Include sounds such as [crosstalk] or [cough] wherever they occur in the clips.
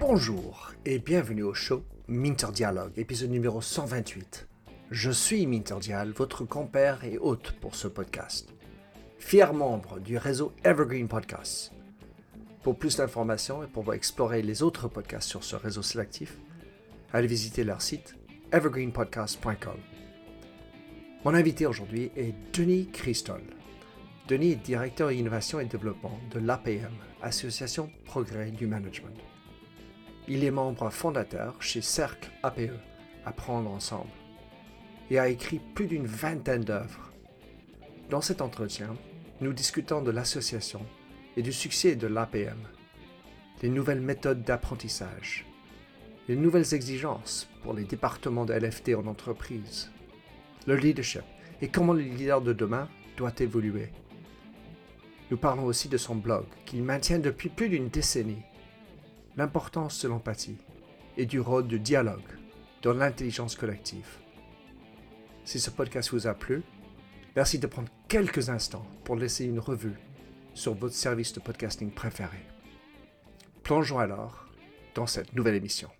Bonjour et bienvenue au show Minter Dialogue, épisode numéro 128. Je suis Minter Dial, votre compère et hôte pour ce podcast. Fier membre du réseau Evergreen Podcasts. Pour plus d'informations et pour explorer les autres podcasts sur ce réseau sélectif, allez visiter leur site evergreenpodcast.com. Mon invité aujourd'hui est Denis Christol. Denis est directeur innovation et développement de l'APM, Association Progrès du Management. Il est membre fondateur chez Cercle APE, Apprendre ensemble, et a écrit plus d'une vingtaine d'œuvres. Dans cet entretien, nous discutons de l'association et du succès de l'APM, les nouvelles méthodes d'apprentissage, les nouvelles exigences pour les départements de LFT en entreprise, le leadership et comment le leader de demain doit évoluer. Nous parlons aussi de son blog qu'il maintient depuis plus d'une décennie l'importance de l'empathie et du rôle de dialogue dans l'intelligence collective. Si ce podcast vous a plu, merci de prendre quelques instants pour laisser une revue sur votre service de podcasting préféré. Plongeons alors dans cette nouvelle émission.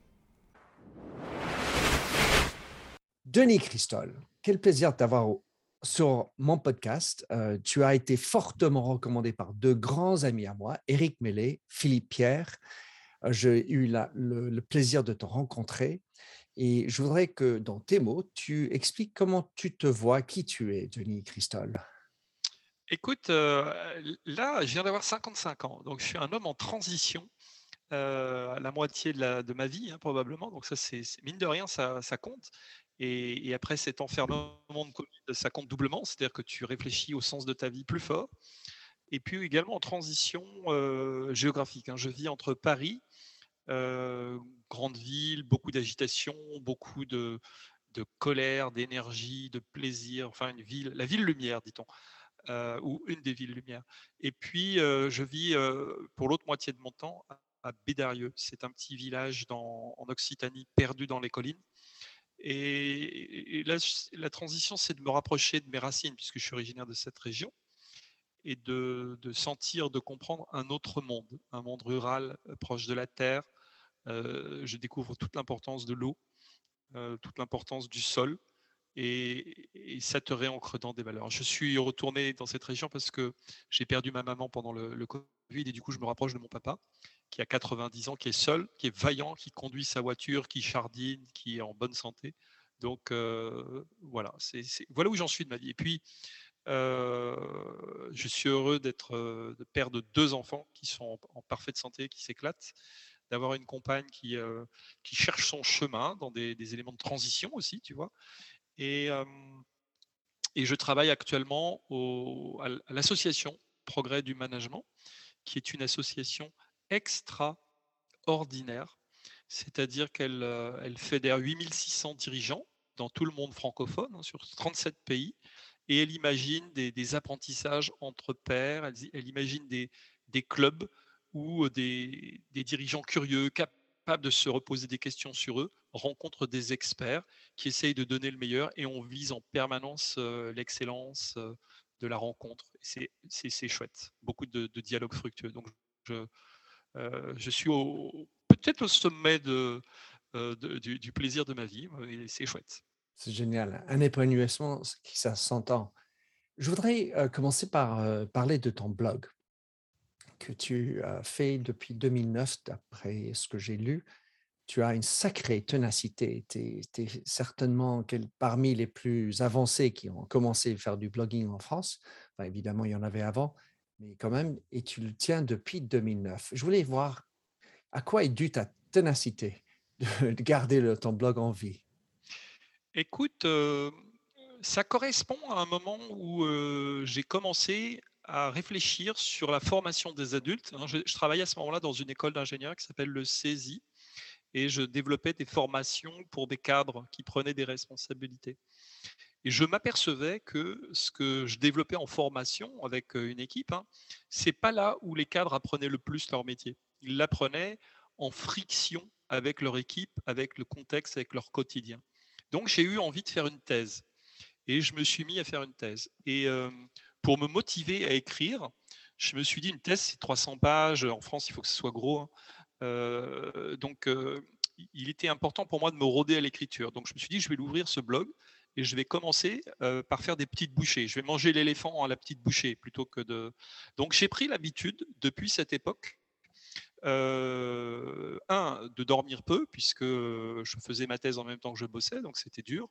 Denis Christol, quel plaisir d'avoir sur mon podcast. Euh, tu as été fortement recommandé par deux grands amis à moi, Éric Mellet, Philippe Pierre j'ai eu le, plaisir de te rencontrer et je voudrais que dans tes mots, tu expliques comment tu te vois, qui tu es, Denis Christol. Écoute, là, je viens d'avoir 55 ans, donc je suis un homme en transition. la moitié de, ma vie, hein, probablement. Donc, ça, c'est mine de rien, ça, compte. Et, après cet enfermement ça compte doublement, c'est-à-dire que tu réfléchis au sens de ta vie plus fort. Et puis également en transition géographique. Hein. Je vis entre Paris euh, grande ville, beaucoup d'agitation, beaucoup de, colère, d'énergie, de plaisir, enfin une ville, la ville lumière, dit-on, euh, ou une des villes lumières. Et puis, euh, je vis pour l'autre moitié de mon temps à Bédarieux. C'est un petit village en Occitanie perdu dans les collines. Et, la transition, c'est de me rapprocher de mes racines, puisque je suis originaire de cette région, et de, de sentir, de comprendre un autre monde, un monde rural proche de la terre, je découvre toute l'importance de l'eau, toute l'importance du sol, et, ça te réancre dans des valeurs. Je suis retourné dans cette région parce que j'ai perdu ma maman pendant le, Covid, et du coup, je me rapproche de mon papa, qui a 90 ans, qui est seul, qui est vaillant, qui conduit sa voiture, qui chardine, qui est en bonne santé. Donc voilà, c'est, voilà où j'en suis de ma vie. Et puis, je suis heureux d'être de père de deux enfants qui sont en parfaite santé, qui s'éclatent d'avoir une compagne qui, euh, qui cherche son chemin dans des, éléments de transition aussi, tu vois. Et, et je travaille actuellement à l'association Progrès du Management, qui est une association extraordinaire, c'est-à-dire qu'elle euh, fédère 8600 dirigeants dans tout le monde francophone, hein, sur 37 pays, et elle imagine des, apprentissages entre pairs, elle, imagine des, des clubs où des, dirigeants curieux, capables de se reposer des questions sur eux, rencontrent des experts qui essayent de donner le meilleur et on vise en permanence l'excellence de la rencontre. C'est chouette, beaucoup de, dialogues fructueux. Donc je, je suis peut-être au sommet du, plaisir de ma vie et c'est chouette. C'est génial, un épanouissement qui s'entend. Je voudrais commencer par parler de ton blog que tu as fait depuis 2009, d'après ce que j'ai lu. Tu as une sacrée ténacité. Tu es, certainement parmi les plus avancés qui ont commencé à faire du blogging en France. évidemment, il y en avait avant, mais quand même, et tu le tiens depuis 2009. Je voulais voir à quoi est due ta ténacité de, [laughs] garder ton blog en vie? Écoute, euh, ça correspond à un moment où euh, j'ai commencé à réfléchir sur la formation des adultes. Hein, je, travaillais à ce moment-là dans une école d'ingénieurs qui s'appelle le CESI et je développais des formations pour des cadres qui prenaient des responsabilités. Et je m'apercevais que ce que je développais en formation avec euh, une équipe, hein, c'est pas là où les cadres apprenaient le plus leur métier. Ils l'apprenaient en friction avec leur équipe, avec le contexte, avec leur quotidien. Donc j'ai eu envie de faire une thèse et je me suis mis à faire une thèse. Et euh, pour me motiver à écrire, je me suis dit, une thèse, c'est 300 pages. En France, il faut que ce soit gros. Hein. donc, il était important pour moi de me rôder à l'écriture. Donc, je me suis dit, je vais l'ouvrir ce blog et je vais commencer par faire des petites bouchées. Je vais manger l'éléphant à la petite bouchée plutôt que de. Donc, j'ai pris l'habitude depuis cette époque. un, de dormir peu, puisque je faisais ma thèse en même temps que je bossais, donc c'était dur.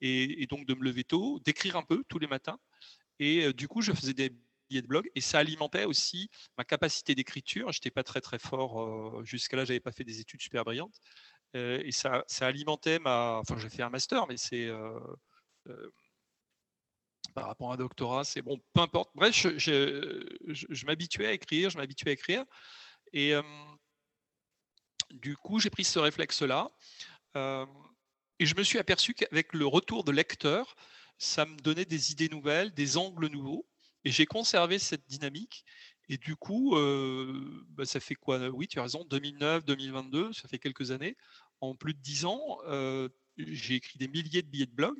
Et, donc de me lever tôt, d'écrire un peu tous les matins. Et du coup, je faisais des billets de blog et ça alimentait aussi ma capacité d'écriture. Je n'étais pas très très fort jusqu'à là, j'avais pas fait des études super brillantes. et ça, ça, alimentait ma. Enfin, j'ai fait un master, mais c'est. par rapport à un doctorat, c'est bon, peu importe. Bref, je, m'habituais à écrire, je m'habituais à écrire. Et du coup, j'ai pris ce réflexe-là. et je me suis aperçu qu'avec le retour de lecteur, ça me donnait des idées nouvelles, des angles nouveaux. Et j'ai conservé cette dynamique. Et du coup, bah, ça fait quoi? Oui, tu as raison, 2009, 2022, ça fait quelques années. En plus de 10 ans, j'ai écrit des milliers de billets de blog.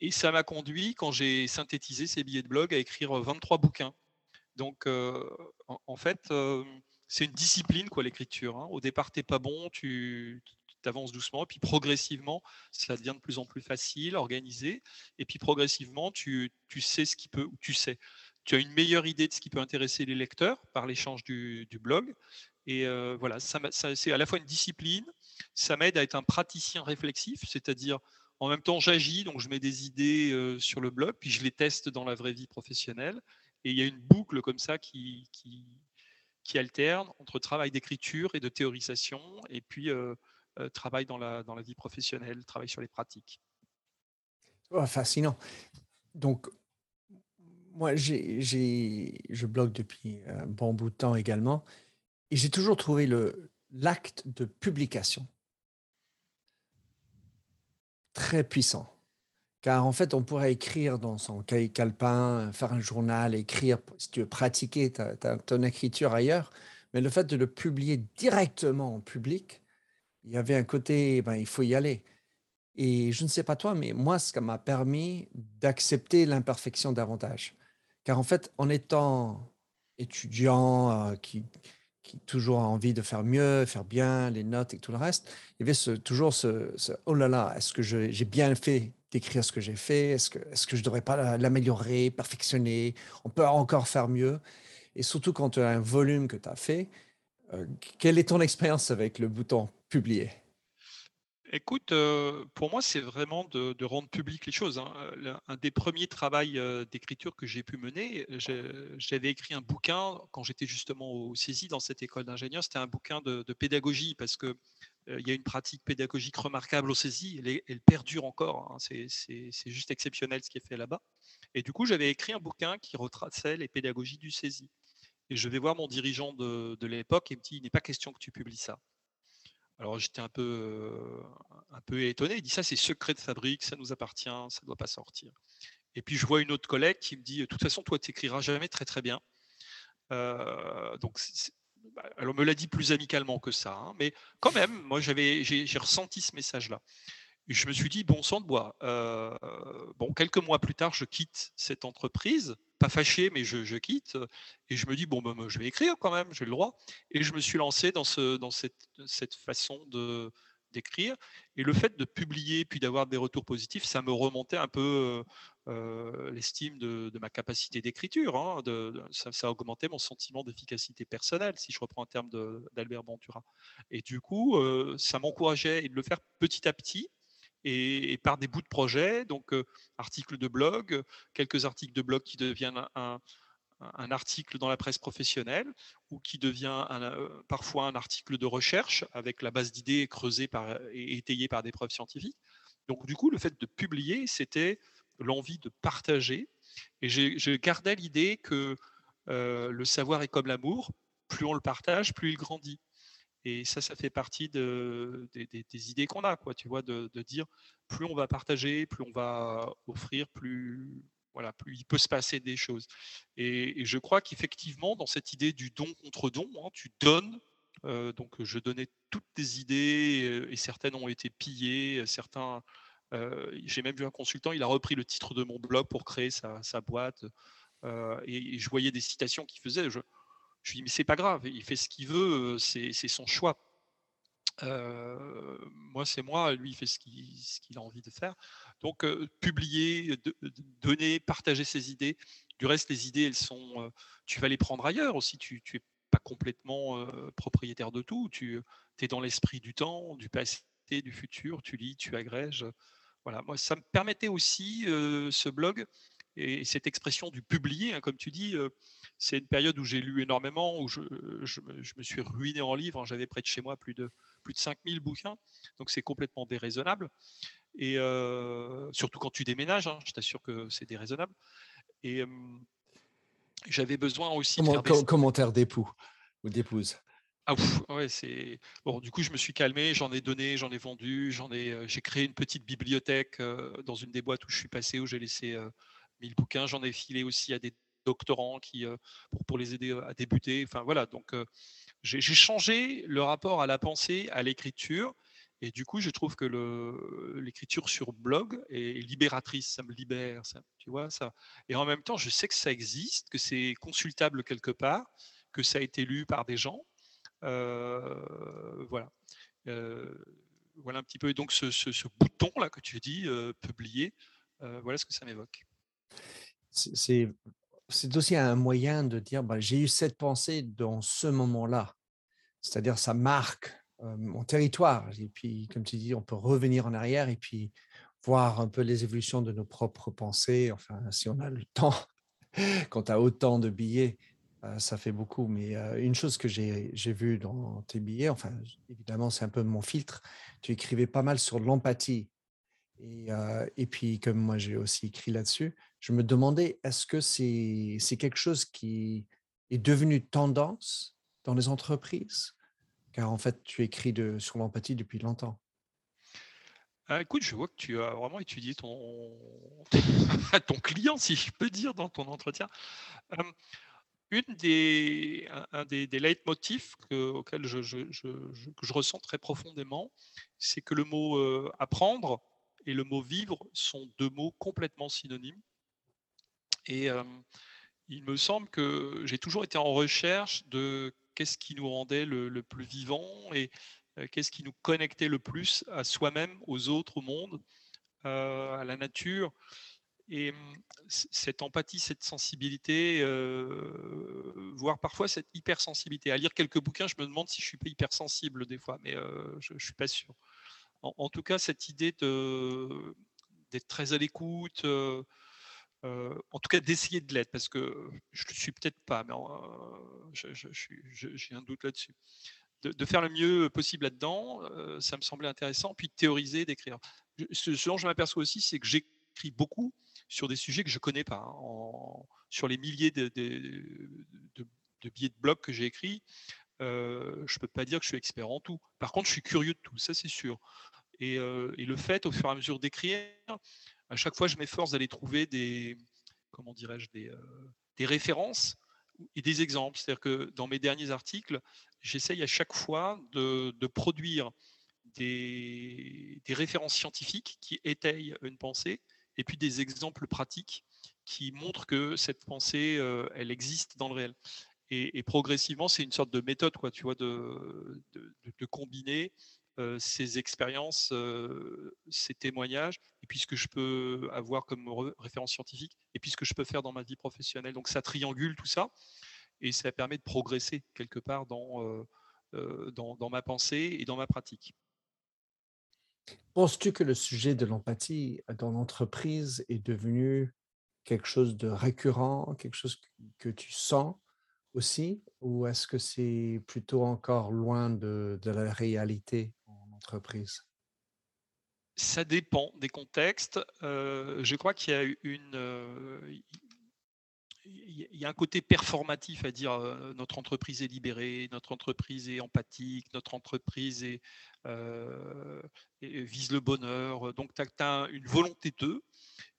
Et ça m'a conduit, quand j'ai synthétisé ces billets de blog, à écrire 23 bouquins. Donc, en, fait, c'est une discipline, quoi, l'écriture. Hein. Au départ, tu n'es pas bon, tu avances doucement, puis progressivement, ça devient de plus en plus facile, organisé, et puis progressivement, tu, tu sais ce qui peut, ou tu sais, tu as une meilleure idée de ce qui peut intéresser les lecteurs par l'échange du, blog. Et euh, voilà, ça, c'est à la fois une discipline, ça m'aide à être un praticien réflexif, c'est-à-dire en même temps j'agis, donc je mets des idées euh, sur le blog, puis je les teste dans la vraie vie professionnelle. Et il y a une boucle comme ça qui, qui, qui alterne entre travail d'écriture et de théorisation, et puis euh, travail dans la, dans la vie professionnelle, travail sur les pratiques. Oh, fascinant. Donc, moi, j'ai, je blogue depuis un bon bout de temps également, et j'ai toujours trouvé l'acte de publication très puissant. Car en fait, on pourrait écrire dans son cahier calepin, faire un journal, écrire, si tu veux pratiquer ta, ton écriture ailleurs, mais le fait de le publier directement en public, il y avait un côté, ben, il faut y aller. Et je ne sais pas toi, mais moi, ça m'a permis d'accepter l'imperfection davantage. Car en fait, en étant étudiant euh, qui, qui toujours a envie de faire mieux, faire bien, les notes et tout le reste, il y avait ce, toujours ce, oh là là, est-ce que j'ai bien fait d'écrire ce que j'ai fait? Est-ce que, est que je ne devrais pas l'améliorer, perfectionner? On peut encore faire mieux. Et surtout quand tu as un volume que tu as fait, euh, quelle est ton expérience avec le bouton? Écoute, pour moi, c'est vraiment de, rendre public les choses. Hein. Un des premiers travaux d'écriture que j'ai pu mener, j'avais écrit un bouquin quand j'étais justement au CESI dans cette école d'ingénieur. C'était un bouquin de, pédagogie parce que il y a une pratique pédagogique remarquable au CESI. Elle, elle perdure encore. Hein. C'est juste exceptionnel ce qui est fait là-bas. Et du coup, j'avais écrit un bouquin qui retraçait les pédagogies du CESI. Et je vais voir mon dirigeant de, de l'époque et me dit, il n'est pas question que tu publies ça. Alors j'étais un peu, un peu étonné. Il dit ça, c'est secret de fabrique, ça nous appartient, ça ne doit pas sortir. Et puis je vois une autre collègue qui me dit, de toute façon, toi, tu n'écriras jamais très très bien. donc, bah, elle me l'a dit plus amicalement que ça, hein, mais quand même, moi, j'ai, ressenti ce message-là. Je me suis dit, bon sang de bois. bon, quelques mois plus tard, je quitte cette entreprise pas fâché, mais je, quitte. Et je me dis, bon, ben, je vais écrire quand même, j'ai le droit. Et je me suis lancé dans, ce, dans cette, façon d'écrire. Et le fait de publier puis d'avoir des retours positifs, ça me remontait un peu euh, l'estime de, ma capacité d'écriture. Hein, ça, augmentait mon sentiment d'efficacité personnelle, si je reprends un terme d'Albert Ventura. Et du coup, ça m'encourageait de le faire petit à petit et, par des bouts de projet, donc articles de blog, quelques articles de blog qui deviennent un, article dans la presse professionnelle ou qui devient parfois un article de recherche avec la base d'idées creusée et étayée par des preuves scientifiques. Donc du coup, le fait de publier, c'était l'envie de partager. Et je gardais l'idée que le savoir est comme l'amour, plus on le partage, plus il grandit. Et ça, ça fait partie de, des, idées qu'on a, quoi, tu vois, de, dire plus on va partager, plus on va offrir, plus, voilà, plus il peut se passer des choses. Et, je crois qu'effectivement, dans cette idée du don contre don, hein, tu donnes. Euh, donc, je donnais toutes tes idées et certaines ont été pillées. Certains, euh, j'ai même vu un consultant, il a repris le titre de mon blog pour créer sa, boîte. et, je voyais des citations qu'il faisait. Je lui dis, mais c'est pas grave, il fait ce qu'il veut, c'est son choix. moi, c'est moi, lui, il fait ce qu'il a envie de faire. Donc, publier, donner, partager ses idées. Du reste, les idées, elles sont, tu vas les prendre ailleurs aussi. Tu, tu es pas complètement propriétaire de tout. Tu es dans l'esprit du temps, du passé, du futur. Tu lis, tu agrèges. Voilà. Moi, ça me permettait aussi ce blog et cette expression du publier, hein, comme tu dis, c'est une période où j'ai lu énormément, où je, me suis ruiné en livres. Hein. J'avais près de chez moi plus de, plus de 5000 bouquins, donc c'est complètement déraisonnable. Et surtout quand tu déménages, hein, je t'assure que c'est déraisonnable. Et j'avais besoin aussi de faire commentaire d'époux ou d'épouse. Ah ouais, c'est bon. Du coup, je me suis calmé, j'en ai donné, j'en ai vendu, j'en ai, j'ai créé une petite bibliothèque dans une des boîtes où je suis passé, où j'ai laissé 1000 bouquins. J'en ai filé aussi à des doctorants qui pour, les aider à débuter. Enfin voilà, donc j'ai changé le rapport à la pensée, à l'écriture, et du coup, je trouve que l'écriture sur blog est libératrice, ça me libère, tu vois ça. Et en même temps, je sais que ça existe, que c'est consultable quelque part, que ça a été lu par des gens. Euh, voilà. Euh, voilà un petit peu. Et donc, ce, bouton là que tu dis, euh, publier, voilà ce que ça m'évoque. C'est aussi un moyen de dire bah, j'ai eu cette pensée dans ce moment-là. C'est-à-dire, ça marque mon territoire. Et puis, comme tu dis, on peut revenir en arrière et puis voir un peu les évolutions de nos propres pensées. Enfin, si on a le [laughs] temps, quand tu as autant de billets, ça fait beaucoup. Mais une chose que j'ai vue dans tes billets, enfin, évidemment, c'est un peu mon filtre, tu écrivais pas mal sur l'empathie. Et, et, puis, comme moi, j'ai aussi écrit là-dessus, je me demandais, est-ce que c'est quelque chose qui est devenu tendance dans les entreprises? Car en fait, tu écris sur l'empathie depuis longtemps. Ah, écoute, je vois que tu as vraiment étudié ton, [laughs] client, si je peux dire, dans ton entretien. une des, un, des, leitmotifs auxquels je, je, je, ressens très profondément, c'est que le mot apprendre et le mot vivre sont deux mots complètement synonymes. Et il me semble que j'ai toujours été en recherche de qu'est-ce qui nous rendait le, plus vivant et qu'est-ce qui nous connectait le plus à soi-même, aux autres, au monde, à la nature. Et mmh, cette empathie, cette sensibilité, voire parfois cette hypersensibilité. À lire quelques bouquins, je me demande si je suis pas hypersensible des fois, mais je ne suis pas sûr. En, tout cas, cette idée d'être très à l'écoute, en tout cas d'essayer de l'être, parce que je ne suis peut-être pas, mais j'ai un doute là-dessus. De, faire le mieux possible là-dedans, ça me semblait intéressant, puis de théoriser, d'écrire. Ce, dont je m'aperçois aussi, c'est que j'écris beaucoup sur des sujets que je ne connais pas. Hein, sur les milliers de, billets de blog que j'ai écrits, je ne peux pas dire que je suis expert en tout. Par contre, je suis curieux de tout, ça c'est sûr. Et, le fait, au fur et à mesure d'écrire, à chaque fois, je m'efforce d'aller trouver des, comment dirais-je, des, euh, références et des exemples. C'est-à-dire que dans mes derniers articles, j'essaye à chaque fois de, produire des, références scientifiques qui étayent une pensée et puis des exemples pratiques qui montrent que cette pensée, euh, elle existe dans le réel. Et, progressivement, c'est une sorte de méthode, quoi, tu vois, de, de combiner ces expériences, ces témoignages, et puis ce que je peux avoir comme référence scientifique, et puis ce que je peux faire dans ma vie professionnelle. Donc ça triangule tout ça, et ça permet de progresser quelque part dans, dans, dans, ma pensée et dans ma pratique. Penses-tu que le sujet de l'empathie dans l'entreprise est devenu quelque chose de récurrent, quelque chose que tu sens aussi, ou est-ce que c'est plutôt encore loin de, de la réalité? Ça dépend des contextes. Euh, je crois qu'il y a une, euh, il y a un côté performatif à dire euh, notre entreprise est libérée, notre entreprise est empathique, notre entreprise est, vise le bonheur. Donc, tu as, une volonté d'eux.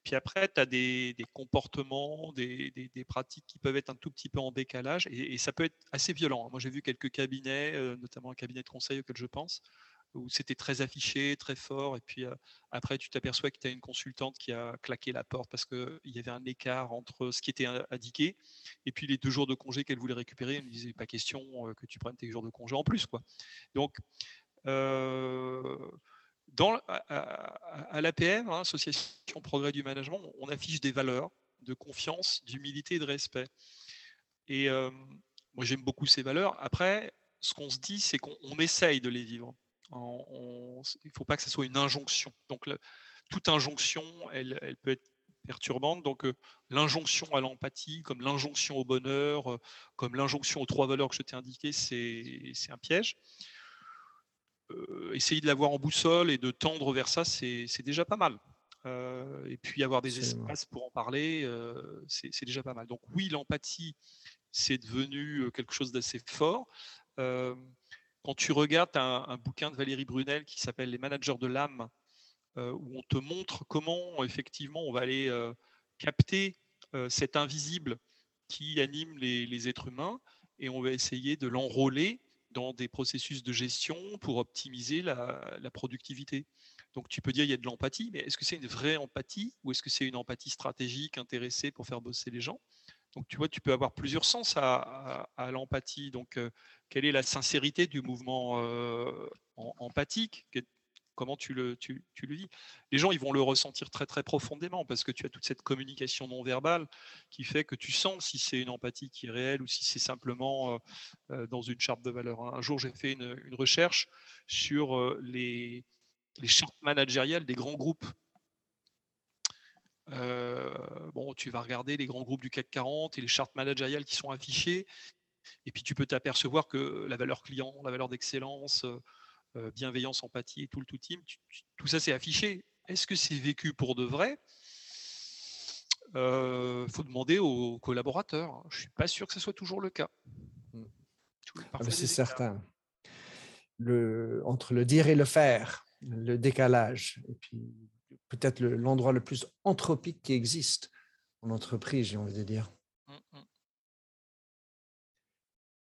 Puis après, tu as des, comportements, des, pratiques qui peuvent être un tout petit peu en décalage et, et ça peut être assez violent. Moi, j'ai vu quelques cabinets, notamment un cabinet de conseil auquel je pense, où c'était très affiché, très fort, et puis après tu t'aperçois que tu as une consultante qui a claqué la porte parce qu'il y avait un écart entre ce qui était indiqué et puis les deux jours de congé qu'elle voulait récupérer. Elle me disait pas question que tu prennes tes jours de congé en plus. Quoi. Donc, à, l'APM, hein, Association Progrès du Management, on affiche des valeurs de confiance, d'humilité et de respect. Et moi, j'aime beaucoup ces valeurs. Après, ce qu'on se dit, c'est qu'on essaye de les vivre. Il ne faut pas que ce soit une injonction. Donc, toute injonction, elle, peut être perturbante. Donc, l'injonction à l'empathie, comme l'injonction au bonheur, comme l'injonction aux trois valeurs que je t'ai indiquées, c'est un piège. essayer de l'avoir en boussole et de tendre vers ça, c'est déjà pas mal. et puis avoir des espaces pour en parler, c'est déjà pas mal. Donc oui, l'empathie, c'est devenu quelque chose d'assez fort. Quand tu regardes un, bouquin de Valérie Brunel qui s'appelle Les managers de l'âme, où on te montre comment effectivement on va aller capter cet invisible qui anime les, êtres humains et on va essayer de l'enrôler dans des processus de gestion pour optimiser la, la, productivité. Donc tu peux dire il y a de l'empathie, mais est-ce que c'est une vraie empathie ou est-ce que c'est une empathie stratégique intéressée pour faire bosser les gens? Donc, tu vois, tu peux avoir plusieurs sens à, l'empathie. Donc, euh, quelle est la sincérité du mouvement euh, empathique? Comment tu le, tu, le dis Les gens, ils vont le ressentir très, très profondément parce que tu as toute cette communication non verbale qui fait que tu sens si c'est une empathie qui est réelle ou si c'est simplement euh, dans une charte de valeur. Un jour, j'ai fait une, recherche sur les, les chartes managériales des grands groupes bon, tu vas regarder les grands groupes du CAC 40 et les chartes managériales qui sont affichées. Et puis tu peux t'apercevoir que la valeur client, la valeur d'excellence, bienveillance, empathie et tout le tout team, tout ça c'est affiché. Est-ce que c'est vécu pour de vrai? Il faut demander aux collaborateurs. Je ne suis pas sûr que ce soit toujours le cas. Mmh. Ah, c'est certain. Le, entre le dire et le faire, le décalage. Et puis peut-être l'endroit le, plus anthropique qui existe en entreprise, j'ai envie de dire. Mmh, mmh.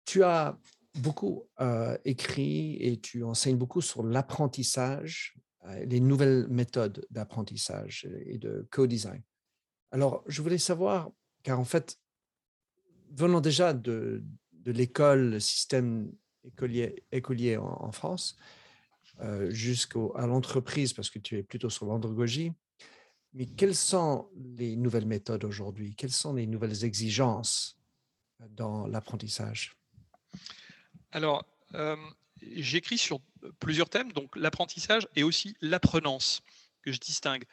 Tu as beaucoup euh, écrit et tu enseignes beaucoup sur l'apprentissage, euh, les nouvelles méthodes d'apprentissage et de co-design. Alors, je voulais savoir, car en fait, venant déjà de, de l'école, le système écolier, écolier en France, jusqu'à l'entreprise, parce que tu es plutôt sur l'andragogie. Mais quelles sont les nouvelles méthodes aujourd'hui? Quelles sont les nouvelles exigences dans l'apprentissage? Alors, euh, j'écris sur plusieurs thèmes, donc l'apprentissage et aussi l'apprenance, que je distingue.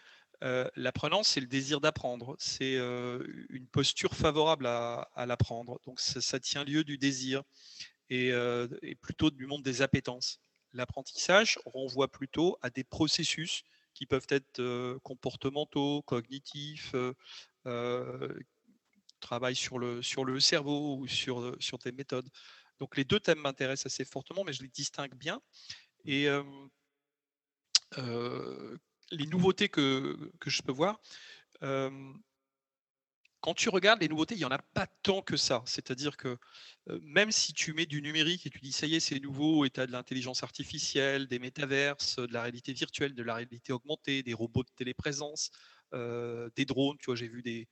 Euh, l'apprenance, c'est le désir d'apprendre, c'est une posture favorable à, l'apprendre. Donc ça, tient lieu du désir et, et, plutôt du monde des appétences l'apprentissage renvoie plutôt à des processus qui peuvent être comportementaux, cognitifs, travail sur le, sur le cerveau ou sur, sur des méthodes. Donc les deux thèmes m'intéressent assez fortement, mais je les distingue bien. Et les nouveautés que, que, je peux voir, quand tu regardes les nouveautés, il n'y en a pas tant que ça. C'est-à-dire que même si tu mets du numérique et tu dis ça y est, c'est nouveau, et tu as de l'intelligence artificielle, des métaverses, de la réalité virtuelle, de la réalité augmentée, des robots de téléprésence, des drones, tu vois, j'ai vu des,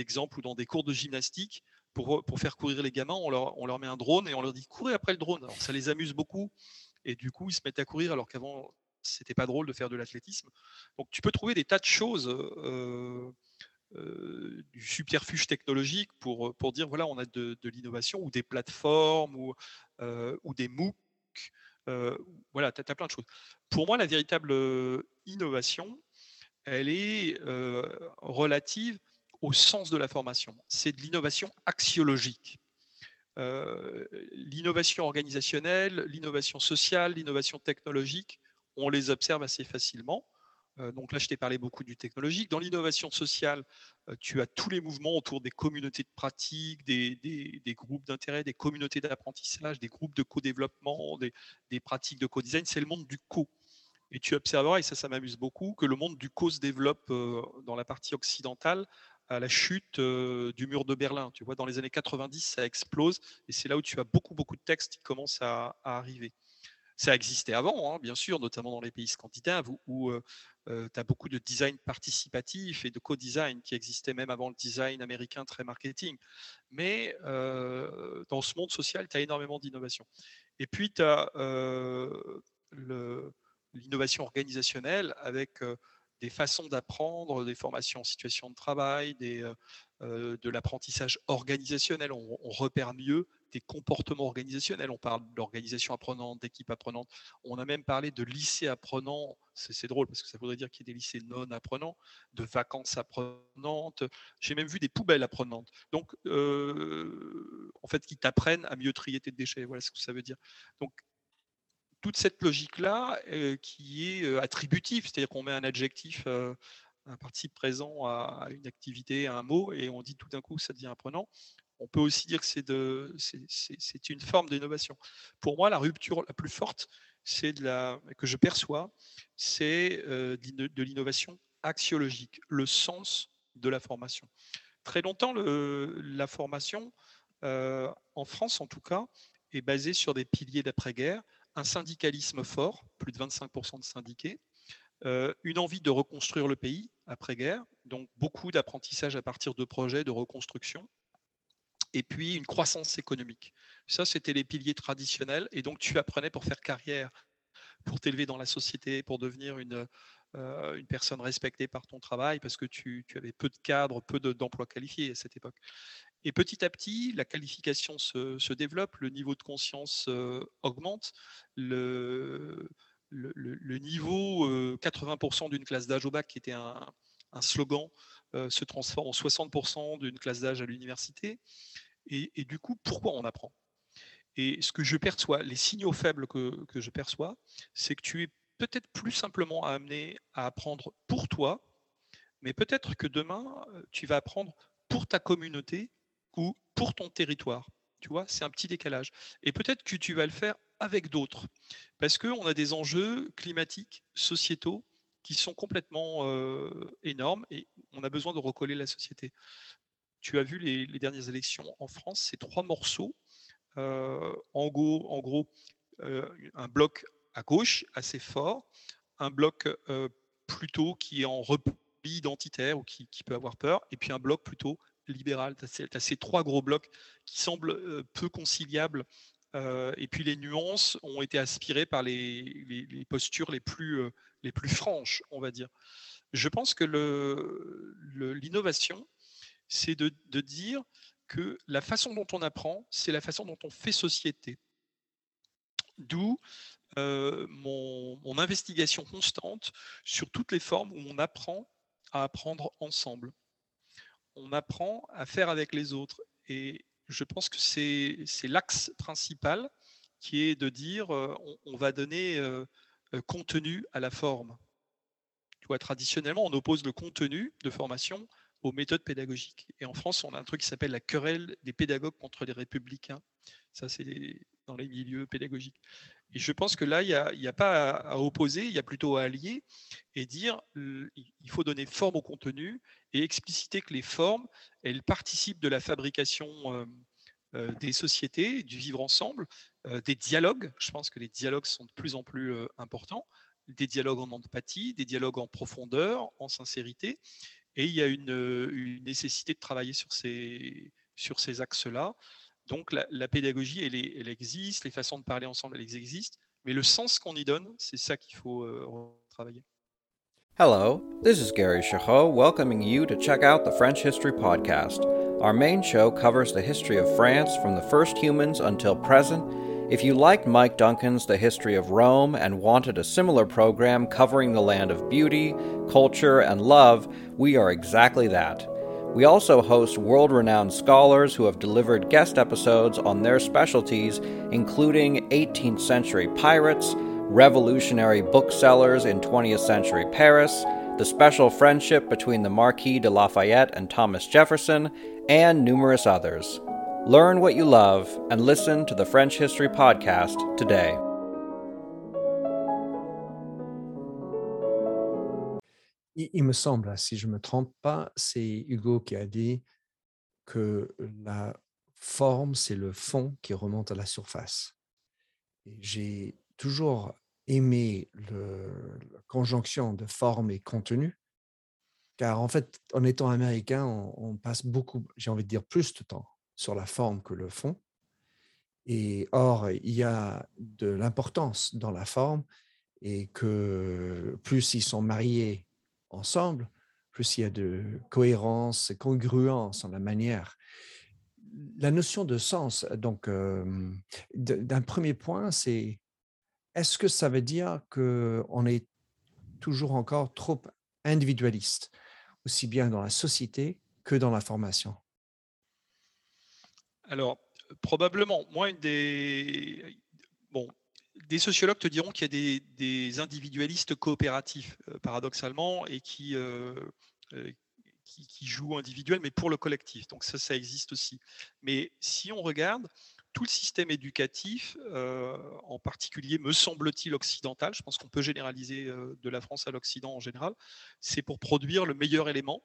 exemples où dans des cours de gymnastique, pour, faire courir les gamins, on leur, on leur, met un drone et on leur dit courez après le drone. Alors, ça les amuse beaucoup et du coup, ils se mettent à courir alors qu'avant, c'était pas drôle de faire de l'athlétisme. Donc, tu peux trouver des tas de choses. Euh, du subterfuge technologique pour, euh, pour dire voilà, on a de, l'innovation ou des plateformes ou, euh, ou des MOOC. voilà, tu as, plein de choses. Pour moi, la véritable innovation, elle est relative au sens de la formation. C'est de l'innovation axiologique. l'innovation organisationnelle, l'innovation sociale, l'innovation technologique, on les observe assez facilement. Euh, donc là, je t'ai parlé beaucoup du technologique. Dans l'innovation sociale, euh, tu as tous les mouvements autour des communautés de pratique, des, groupes d'intérêt, des communautés d'apprentissage, des groupes de co-développement, des, pratiques de co-design. C'est le monde du co. Et tu observeras, et ça, ça m'amuse beaucoup, que le monde du co se développe euh, dans la partie occidentale à la chute du mur de Berlin. Tu vois, dans les années 90, ça explose, et c'est là où tu as beaucoup, beaucoup de textes qui commencent à arriver Ça existait avant, hein, bien sûr, notamment dans les pays scandinaves où, tu as beaucoup de design participatif et de co-design qui existait même avant le design américain très marketing. Mais dans ce monde social, tu as énormément d'innovation. Et puis, tu as l'innovation organisationnelle avec des façons d'apprendre, des formations en situation de travail, de l'apprentissage organisationnel. On, repère mieux des comportements organisationnels. On parle d'organisation apprenante, d'équipe apprenante. On a même parlé de lycée apprenant. C'est drôle parce que ça voudrait dire qu'il y a des lycées non apprenants, de vacances apprenantes. J'ai même vu des poubelles apprenantes. Donc, en fait, qui t'apprennent à mieux trier tes déchets. Voilà ce que ça veut dire. Donc, toute cette logique-là qui est attributive, c'est-à-dire qu'on met un adjectif un participe présent à une activité, à un mot, et on dit tout d'un coup ça devient apprenant. On peut aussi dire que c'est une forme d'innovation. Pour moi, la rupture la plus forte, que je perçois, c'est de l'innovation axiologique, le sens de la formation. Très longtemps, la formation, en France en tout cas, est basée sur des piliers d'après-guerre, un syndicalisme fort, plus de 25% de syndiqués, euh, une envie de reconstruire le pays après-guerre, donc beaucoup d'apprentissage à partir de projets de reconstruction, et puis une croissance économique. Ça, c'était les piliers traditionnels, et donc tu apprenais pour faire carrière, pour t'élever dans la société, pour devenir une, euh, une personne respectée par ton travail, parce que tu, avais peu de cadres, peu d'emplois qualifiés à cette époque. Et petit à petit, la qualification se, développe, le niveau de conscience euh, augmente, le, le, niveau 80% euh, d'une classe d'âge au bac, qui était un, slogan, euh, se transforme en 60% d'une classe d'âge à l'université. Et, du coup, pourquoi on apprend? Et ce que je perçois, les signaux faibles que, je perçois, c'est que tu es peut-être plus simplement amené à apprendre pour toi, mais peut-être que demain, euh, tu vas apprendre pour ta communauté ou pour ton territoire. Tu vois, c'est un petit décalage. Et peut-être que tu vas le faire avec d'autres. Parce qu'on a des enjeux climatiques, sociétaux, qui sont complètement euh, énormes et on a besoin de recoller la société. Tu as vu les, dernières élections en France, ces trois morceaux. Euh, en gros, euh, un bloc à gauche assez fort, un bloc plutôt qui est en repli identitaire ou qui, peut avoir peur, et puis un bloc plutôt libéral. Tu as, ces trois gros blocs qui semblent peu conciliables euh, et puis les nuances ont été aspirées par les, postures les plus, euh, les plus franches, on va dire. Je pense que l'innovation, c'est de, dire que la façon dont on apprend, c'est la façon dont on fait société. D'où euh, mon, mon, investigation constante sur toutes les formes où on apprend à apprendre ensemble. On apprend à faire avec les autres. Et, je pense que c'est l'axe principal qui est de dire euh, on, va donner euh, euh, contenu à la forme. Traditionnellement, on oppose le contenu de formation aux méthodes pédagogiques. Et en France, on a un truc qui s'appelle la querelle des pédagogues contre les républicains. Ça, c'est dans les milieux pédagogiques. Et je pense que là, il n'y a, pas à, opposer, il y a plutôt à allier et dire il faut donner forme au contenu et expliciter que les formes, elles participent de la fabrication euh, euh, des sociétés, du vivre ensemble, euh, des dialogues. Je pense que les dialogues sont de plus en plus importants, des dialogues en empathie, des dialogues en profondeur, en sincérité. Et il y a une, nécessité de travailler sur ces axes-là. Donc la, pédagogie, elle, elle, existe, les façons de parler ensemble, elles existent, mais le sens qu'on y donne, c'est ça qu'il faut euh, travailler. Hello, this is Gary Chahot welcoming you to check out the French History Podcast. Our main show covers the history of France from the first humans until present. If you liked Mike Duncan's The History of Rome and wanted a similar program covering the land of beauty, culture, and love, we are exactly that. We also host world renowned scholars who have delivered guest episodes on their specialties, including 18th century pirates revolutionary booksellers in 20th century Paris, the special friendship between the Marquis de Lafayette and Thomas Jefferson, and numerous others. Learn what you love and listen to the French History Podcast today. Il, me semble, si je ne me trompe pas, c'est Hugo qui a dit que la forme, c'est le fond qui remonte à la surface. J'ai toujours aimé la conjonction de forme et contenu, car en fait, en étant américain, on, on passe beaucoup, j'ai envie de dire plus de temps sur la forme que le fond. Et or, il y a de l'importance dans la forme et que plus ils sont mariés ensemble, plus il y a de cohérence et congruence en la manière. La notion de sens, donc, euh, d'un premier point, c'est est-ce que ça veut dire qu'on est toujours encore trop individualiste, aussi bien dans la société que dans la formation? Alors, probablement, moi, une des. Des sociologues te diront qu'il y a des, individualistes coopératifs, euh, paradoxalement, et qui, euh, euh, jouent individuel, mais pour le collectif. Donc, ça, ça existe aussi. Mais si on regarde, tout le système éducatif, en particulier, me semble-t-il, occidental, je pense qu'on peut généraliser de la France à l'Occident en général, c'est pour produire le meilleur élément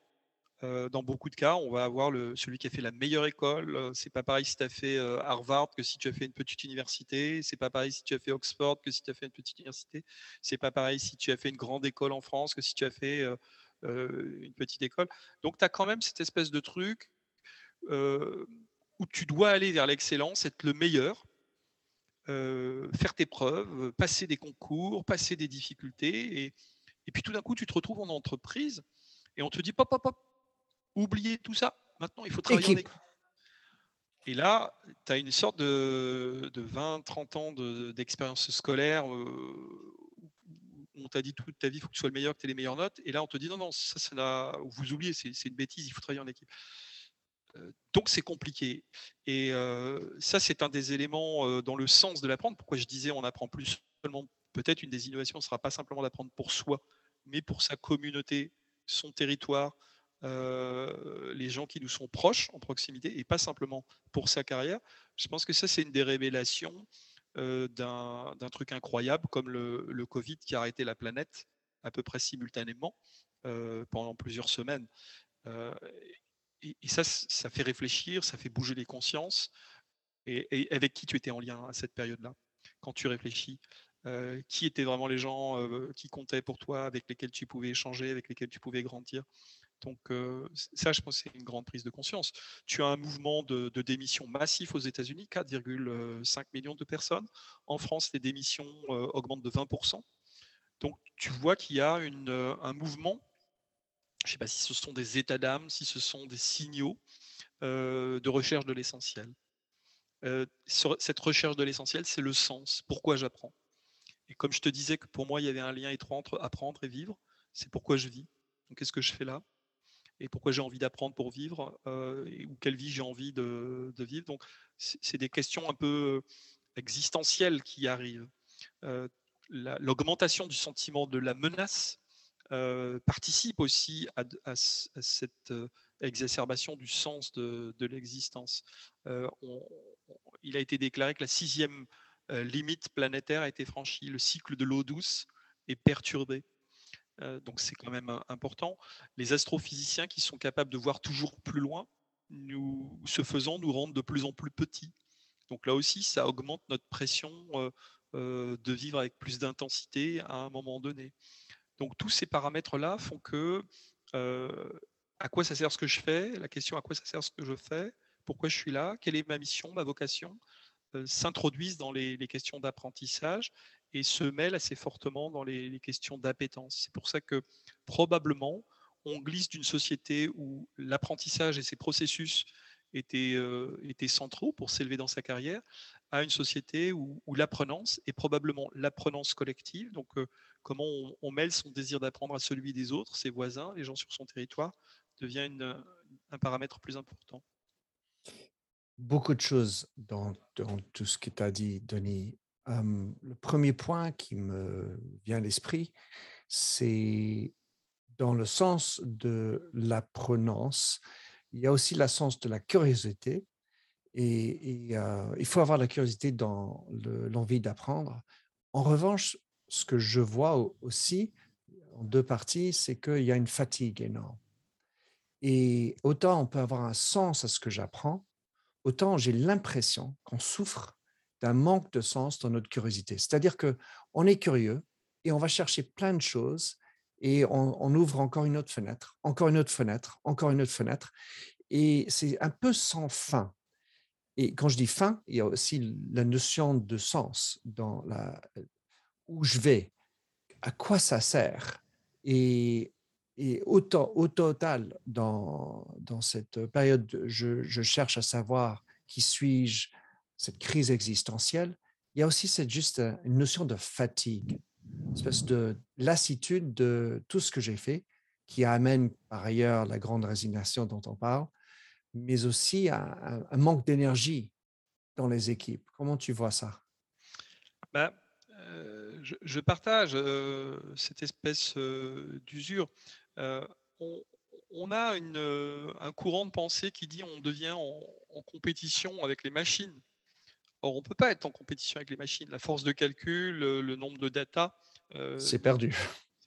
euh, dans beaucoup de cas, on va avoir celui qui a fait la meilleure école. Euh, C'est pas pareil si tu as fait euh, Harvard que si tu as fait une petite université. C'est pas pareil si tu as fait Oxford que si tu as fait une petite université. C'est pas pareil si tu as fait une grande école en France que si tu as fait une petite école. Donc tu as quand même cette espèce de truc où tu dois aller vers l'excellence, être le meilleur, faire tes preuves, passer des concours, passer des difficultés. Et, et puis tout d'un coup, tu te retrouves en entreprise et on te dit pop, pop, pop, oubliez tout ça. Maintenant, il faut travailler en Équipe. Et là, tu as une sorte de, de 20-30 ans de- d'expérience scolaire euh, où on t'a dit toute ta vie, il faut que tu sois le meilleur, que tu aies les meilleures notes. Et là, on te dit non, non, ça, vous oubliez, c'est une bêtise, il faut travailler en équipe. Euh, Donc, c'est compliqué. Et euh, ça, c'est un des éléments dans le sens de l'apprendre. Pourquoi je disais on apprend plus seulement, peut-être une des innovations ne sera pas simplement d'apprendre pour soi, mais pour sa communauté, son territoire, euh, les gens qui nous sont proches en proximité et pas simplement pour sa carrière. Je pense que ça, c'est une des révélations euh, d'un truc incroyable comme le, Covid qui a arrêté la planète à peu près simultanément euh, pendant plusieurs semaines. Et, ça, ça fait réfléchir, ça fait bouger les consciences. Et, avec qui tu étais en lien à cette période-là, quand tu réfléchis Qui étaient vraiment les gens qui comptaient pour toi, avec lesquels tu pouvais échanger, avec lesquels tu pouvais grandir? Donc euh, ça, je pense c'est une grande prise de conscience. Tu as un mouvement de, démission massif aux États-Unis, 4,5 millions de personnes. En France, les démissions euh, augmentent de 20%. Donc tu vois qu'il y a euh, un mouvement, je ne sais pas si ce sont des états d'âme, si ce sont des signaux de recherche de l'essentiel. Cette recherche de l'essentiel, c'est le sens. Pourquoi j'apprends? Et comme je te disais que pour moi, il y avait un lien étroit entre apprendre et vivre, c'est pourquoi je vis. Donc qu'est-ce que je fais là? Et pourquoi j'ai envie d'apprendre pour vivre, euh, ou quelle vie j'ai envie de, vivre. Donc, c'est des questions un peu existentielles qui arrivent. Euh, la- L'augmentation du sentiment de la menace euh, participe aussi à, cette euh, exacerbation du sens de, l'existence. Euh, il a été déclaré que la sixième euh, limite planétaire a été franchie. Le cycle de l'eau douce est perturbé. Euh, donc c'est quand même euh, important. Les astrophysiciens qui sont capables de voir toujours plus loin, nous, ce faisant, nous rendent de plus en plus petits. Donc là aussi, ça augmente notre pression euh, euh, de vivre avec plus d'intensité à un moment donné. Donc tous ces paramètres-là font que à quoi ça sert ce que je fais? La question à quoi ça sert ce que je fais? Pourquoi je suis là? Quelle est ma mission, ma vocation? S'introduisent dans les questions d'apprentissage et se mêlent assez fortement dans les, questions d'appétence. C'est pour ça que probablement on glisse d'une société où l'apprentissage et ses processus étaient, euh, centraux pour s'élever dans sa carrière, à une société où, où l'apprenance est probablement l'apprenance collective. Donc, euh, comment on, mêle son désir d'apprendre à celui des autres, ses voisins, les gens sur son territoire, devient un paramètre plus important. Beaucoup de choses dans, dans tout ce que tu as dit, Denis. Le premier point qui me vient à l'esprit, c'est dans le sens de l'apprenance. Il y a aussi le sens de la curiosité. Et, euh, il faut avoir la curiosité dans le- l'envie d'apprendre. En revanche, ce que je vois au- aussi, en deux parties, c'est qu'il y a une fatigue énorme. Et autant on peut avoir un sens à ce que j'apprends, autant j'ai l'impression qu'on souffre d'un manque de sens dans notre curiosité. C'est-à-dire que on est curieux et on va chercher plein de choses et on, ouvre encore une autre fenêtre, encore une autre fenêtre, encore une autre fenêtre. Et c'est un peu sans fin. Et quand je dis fin, il y a aussi la notion de sens dans la, où je vais, à quoi ça sert. Et, au, total, dans, cette période, je cherche à savoir qui suis-je, cette crise existentielle. Il y a aussi cette juste une notion de fatigue, une espèce de lassitude de tout ce que j'ai fait, qui amène par ailleurs la grande résignation dont on parle, mais aussi un, manque d'énergie dans les équipes. Comment tu vois ça? Ben, euh, je, partage euh, cette espèce euh, d'usure. On, a un courant de pensée qui dit on devient en, en compétition avec les machines. Or, on ne peut pas être en compétition avec les machines. La force de calcul, le nombre de data. c'est perdu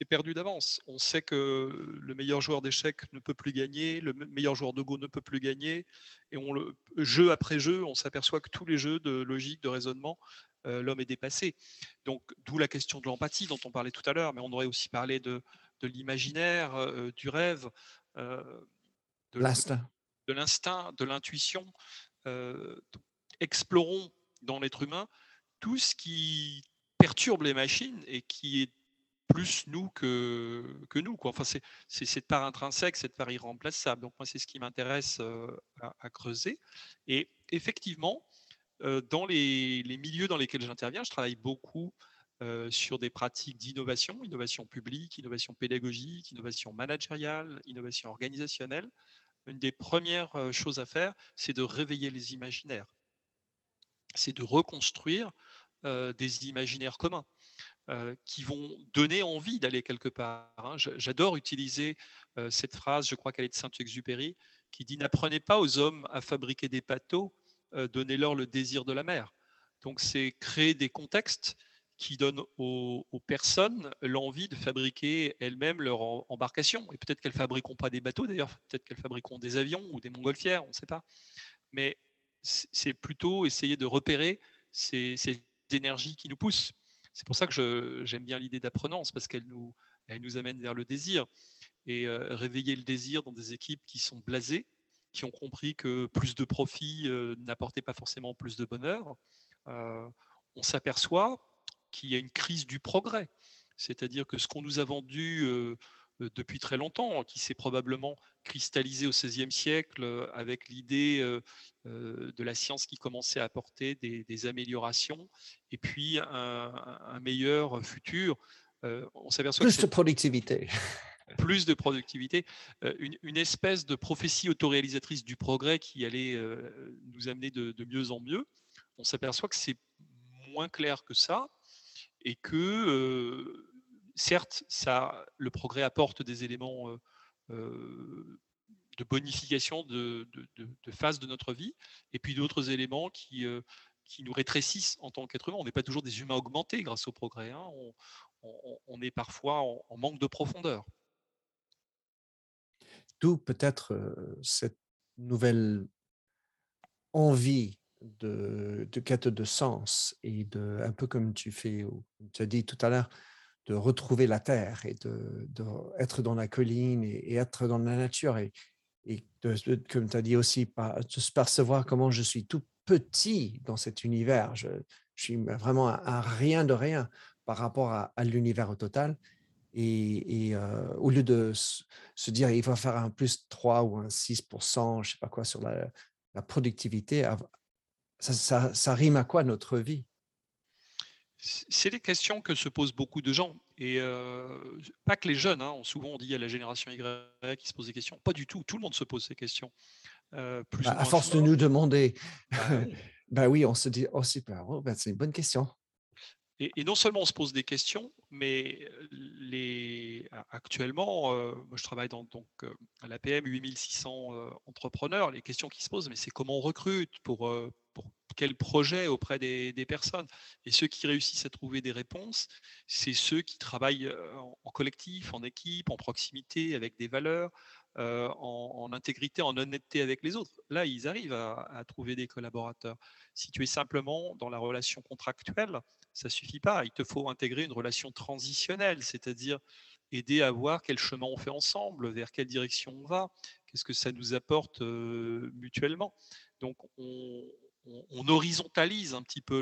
perdu d'avance. On sait que le meilleur joueur d'échecs ne peut plus gagner, le meilleur joueur de Go ne peut plus gagner, et on le, jeu après jeu, on s'aperçoit que tous les jeux de logique, de raisonnement, euh, l'homme est dépassé. Donc, d'où la question de l'empathie dont on parlait tout à l'heure, mais on aurait aussi parlé de, de l'imaginaire, euh, du rêve, euh, de l'instinct, de l'instinct, de l'intuition. explorons dans l'être humain tout ce qui perturbe les machines et qui est plus nous que, que nous. Quoi. Enfin, c'est, cette part intrinsèque, cette part irremplaçable. Donc moi, c'est ce qui m'intéresse euh, à, creuser. Et effectivement, euh, dans les, les, milieux dans lesquels j'interviens, je travaille beaucoup euh, sur des pratiques d'innovation, innovation publique, innovation pédagogique, innovation managériale, innovation organisationnelle. Une des premières choses à faire, c'est de réveiller les imaginaires. C'est de reconstruire des imaginaires communs. Euh, qui vont donner envie d'aller quelque part. Hein. J'adore utiliser euh, cette phrase, je crois qu'elle est de Saint-Exupéry, qui dit N'apprenez pas aux hommes à fabriquer des bateaux, euh, donnez-leur le désir de la mer. Donc, c'est créer des contextes qui donnent aux, personnes l'envie de fabriquer elles-mêmes leur embarcation. Et peut-être qu'elles fabriqueront pas des bateaux d'ailleurs, peut-être qu'elles fabriqueront des avions ou des montgolfières, on ne sait pas. Mais c'est plutôt essayer de repérer ces, ces énergies qui nous poussent. C'est pour ça que j'aime bien l'idée d'apprenance, parce qu'elle nous, amène vers le désir. Et euh, réveiller le désir dans des équipes qui sont blasées, qui ont compris que plus de profit euh, n'apportait pas forcément plus de bonheur, euh, on s'aperçoit qu'il y a une crise du progrès. C'est-à-dire que ce qu'on nous a vendu euh, depuis très longtemps, qui s'est probablement cristallisé au XVIe siècle euh, avec l'idée euh, de la science qui commençait à apporter des, améliorations et puis un, meilleur futur. on s'aperçoit plus de productivité. [laughs] Plus de productivité, une, espèce de prophétie autoréalisatrice du progrès qui allait nous amener de, de mieux en mieux. On s'aperçoit que c'est moins clair que ça et que certes, ça, le progrès apporte des éléments de bonification de, phase de notre vie, et puis d'autres éléments qui, qui nous rétrécissent en tant qu'être humain. On n'est pas toujours des humains augmentés grâce au progrès. Hein. On, est parfois en, manque de profondeur. D'où peut-être cette nouvelle envie de, de, quête de sens et de, un peu comme tu fais, tu as dit tout à l'heure, de retrouver la terre et de, dans la colline et, être dans la nature et, comme tu as dit aussi, de se percevoir comment je suis tout petit dans cet univers. Je, suis vraiment un, rien de rien par rapport à, l'univers au total. Et, euh, au lieu de se, dire il va faire un plus 3 ou un 6%, je sais pas quoi, sur la, productivité, ça rime à quoi notre vie? C'est des questions que se posent beaucoup de gens. Et euh, pas que les jeunes, hein, souvent on dit à la génération Y qui se pose des questions. Pas du tout, tout le monde se pose ces questions. Euh, bah, à force de nous demander, [laughs] bah oui. on se dit, oh, super, oh, bah, c'est une bonne question. Et, non seulement on se pose des questions, mais les, actuellement, euh, moi je travaille dans, donc, à l'APM, 8600 entrepreneurs. Les questions qui se posent, mais c'est comment on recrute pour, pour quel projet auprès des, personnes. Et ceux qui réussissent à trouver des réponses, c'est ceux qui travaillent en, collectif, en équipe, en proximité, avec des valeurs, en, intégrité, en honnêteté avec les autres. Là, ils arrivent à, trouver des collaborateurs. Si tu es simplement dans la relation contractuelle, ça suffit pas. Il te faut intégrer une relation transitionnelle, c'est-à-dire aider à voir quel chemin on fait ensemble, vers quelle direction on va, qu'est-ce que ça nous apporte mutuellement. Donc, on, horizontalise un petit peu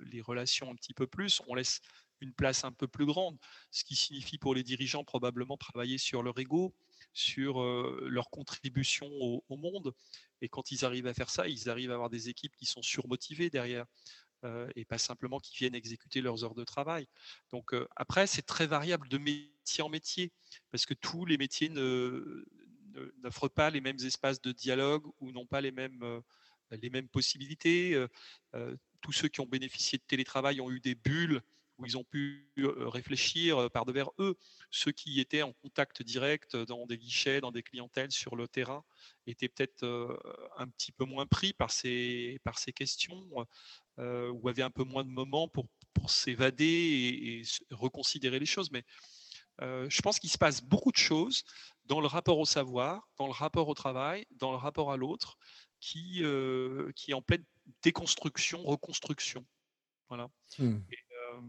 les relations un petit peu plus, on laisse une place un peu plus grande, ce qui signifie pour les dirigeants probablement travailler sur leur ego, sur leur contribution au, monde. Et quand ils arrivent à faire ça, ils arrivent à avoir des équipes qui sont surmotivées derrière. et pas simplement qui viennent exécuter leurs heures de travail. Donc après, c'est très variable de métier en métier, parce que tous les métiers n'offrent pas les mêmes espaces de dialogue ou n'ont pas les mêmes, les mêmes possibilités. tous ceux qui ont bénéficié de télétravail ont eu des bulles où ils ont pu réfléchir par devers eux. Ceux qui étaient en contact direct dans des guichets, dans des clientèles sur le terrain, étaient peut-être un petit peu moins pris par ces, par ces questions, ou avaient un peu moins de moments pour, pour s'évader et, reconsidérer les choses. Mais je pense qu'il se passe beaucoup de choses dans le rapport au savoir, dans le rapport au travail, dans le rapport à l'autre, qui, qui est en pleine déconstruction, reconstruction. Voilà. Mmh. Euh,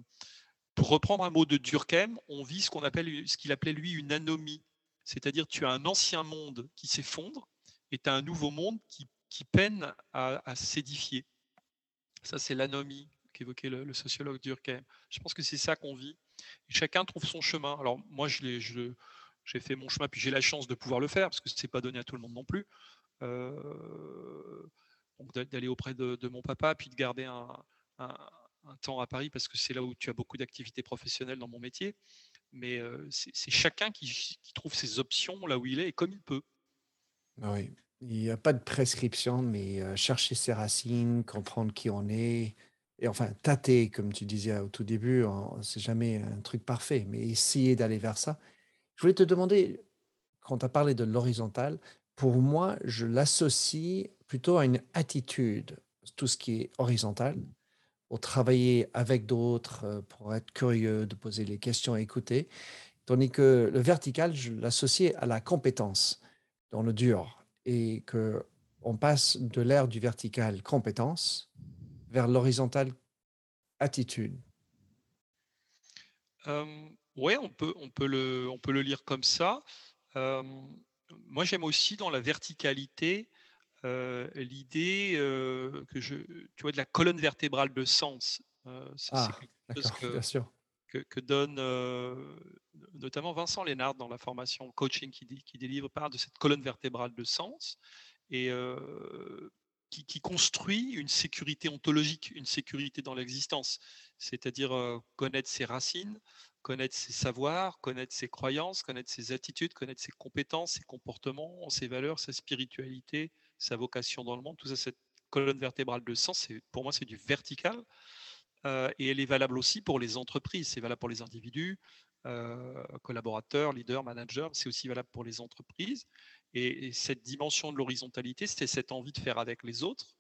pour reprendre un mot de Durkheim, on vit ce qu'on appelle ce qu'il appelait lui une anomie, c'est-à-dire tu as un ancien monde qui s'effondre et tu as un nouveau monde qui, peine à, s'édifier. Ça, c'est l'anomie qu'évoquait le, sociologue Durkheim. Je pense que c'est ça qu'on vit. chacun trouve son chemin. Alors moi, je j'ai fait mon chemin, puis j'ai la chance de pouvoir le faire, parce que ce n'est pas donné à tout le monde non plus. Euh, d'aller auprès de, mon papa, puis de garder un, temps à Paris parce que c'est là où tu as beaucoup d'activités professionnelles dans mon métier. Mais c'est chacun qui, trouve ses options là où il est et comme il peut. Ah oui, il n'y a pas de prescription, mais chercher ses racines, comprendre qui on est, et enfin tâter, comme tu disais au tout début, c'est jamais un truc parfait, mais essayer d'aller vers ça. Je voulais te demander, quand tu as parlé de l'horizontal, pour moi, je l'associe plutôt à une attitude, tout ce qui est horizontal, pour travailler avec d'autres, euh, pour être curieux, de poser les questions, écouter. Tandis que le vertical, je l'associe à la compétence dans le dur et que on passe de l'ère du vertical compétence vers l'horizontal attitude. Euh, oui, on peut, on, peut le, on peut le lire comme ça. Euh, moi, j'aime aussi dans la verticalité euh, l'idée euh, que je, tu vois, de la colonne vertébrale de sens. Euh, ah, que, bien sûr. Que, donne notamment Vincent Lénard dans la formation coaching qui, qui délivre parle de cette colonne vertébrale de sens et qui, construit une sécurité ontologique, une sécurité dans l'existence, c'est-à-dire connaître ses racines, connaître ses savoirs, connaître ses croyances, connaître ses attitudes, connaître ses compétences, ses comportements, ses valeurs, sa spiritualité, sa vocation dans le monde, tout ça, cette colonne vertébrale de sens, pour moi, c'est du vertical. Euh, et elle est valable aussi pour les entreprises, c'est valable pour les individus, euh, collaborateurs, leaders, managers, c'est aussi valable pour les entreprises. Et, cette dimension de l'horizontalité, c'est cette envie de faire avec les autres.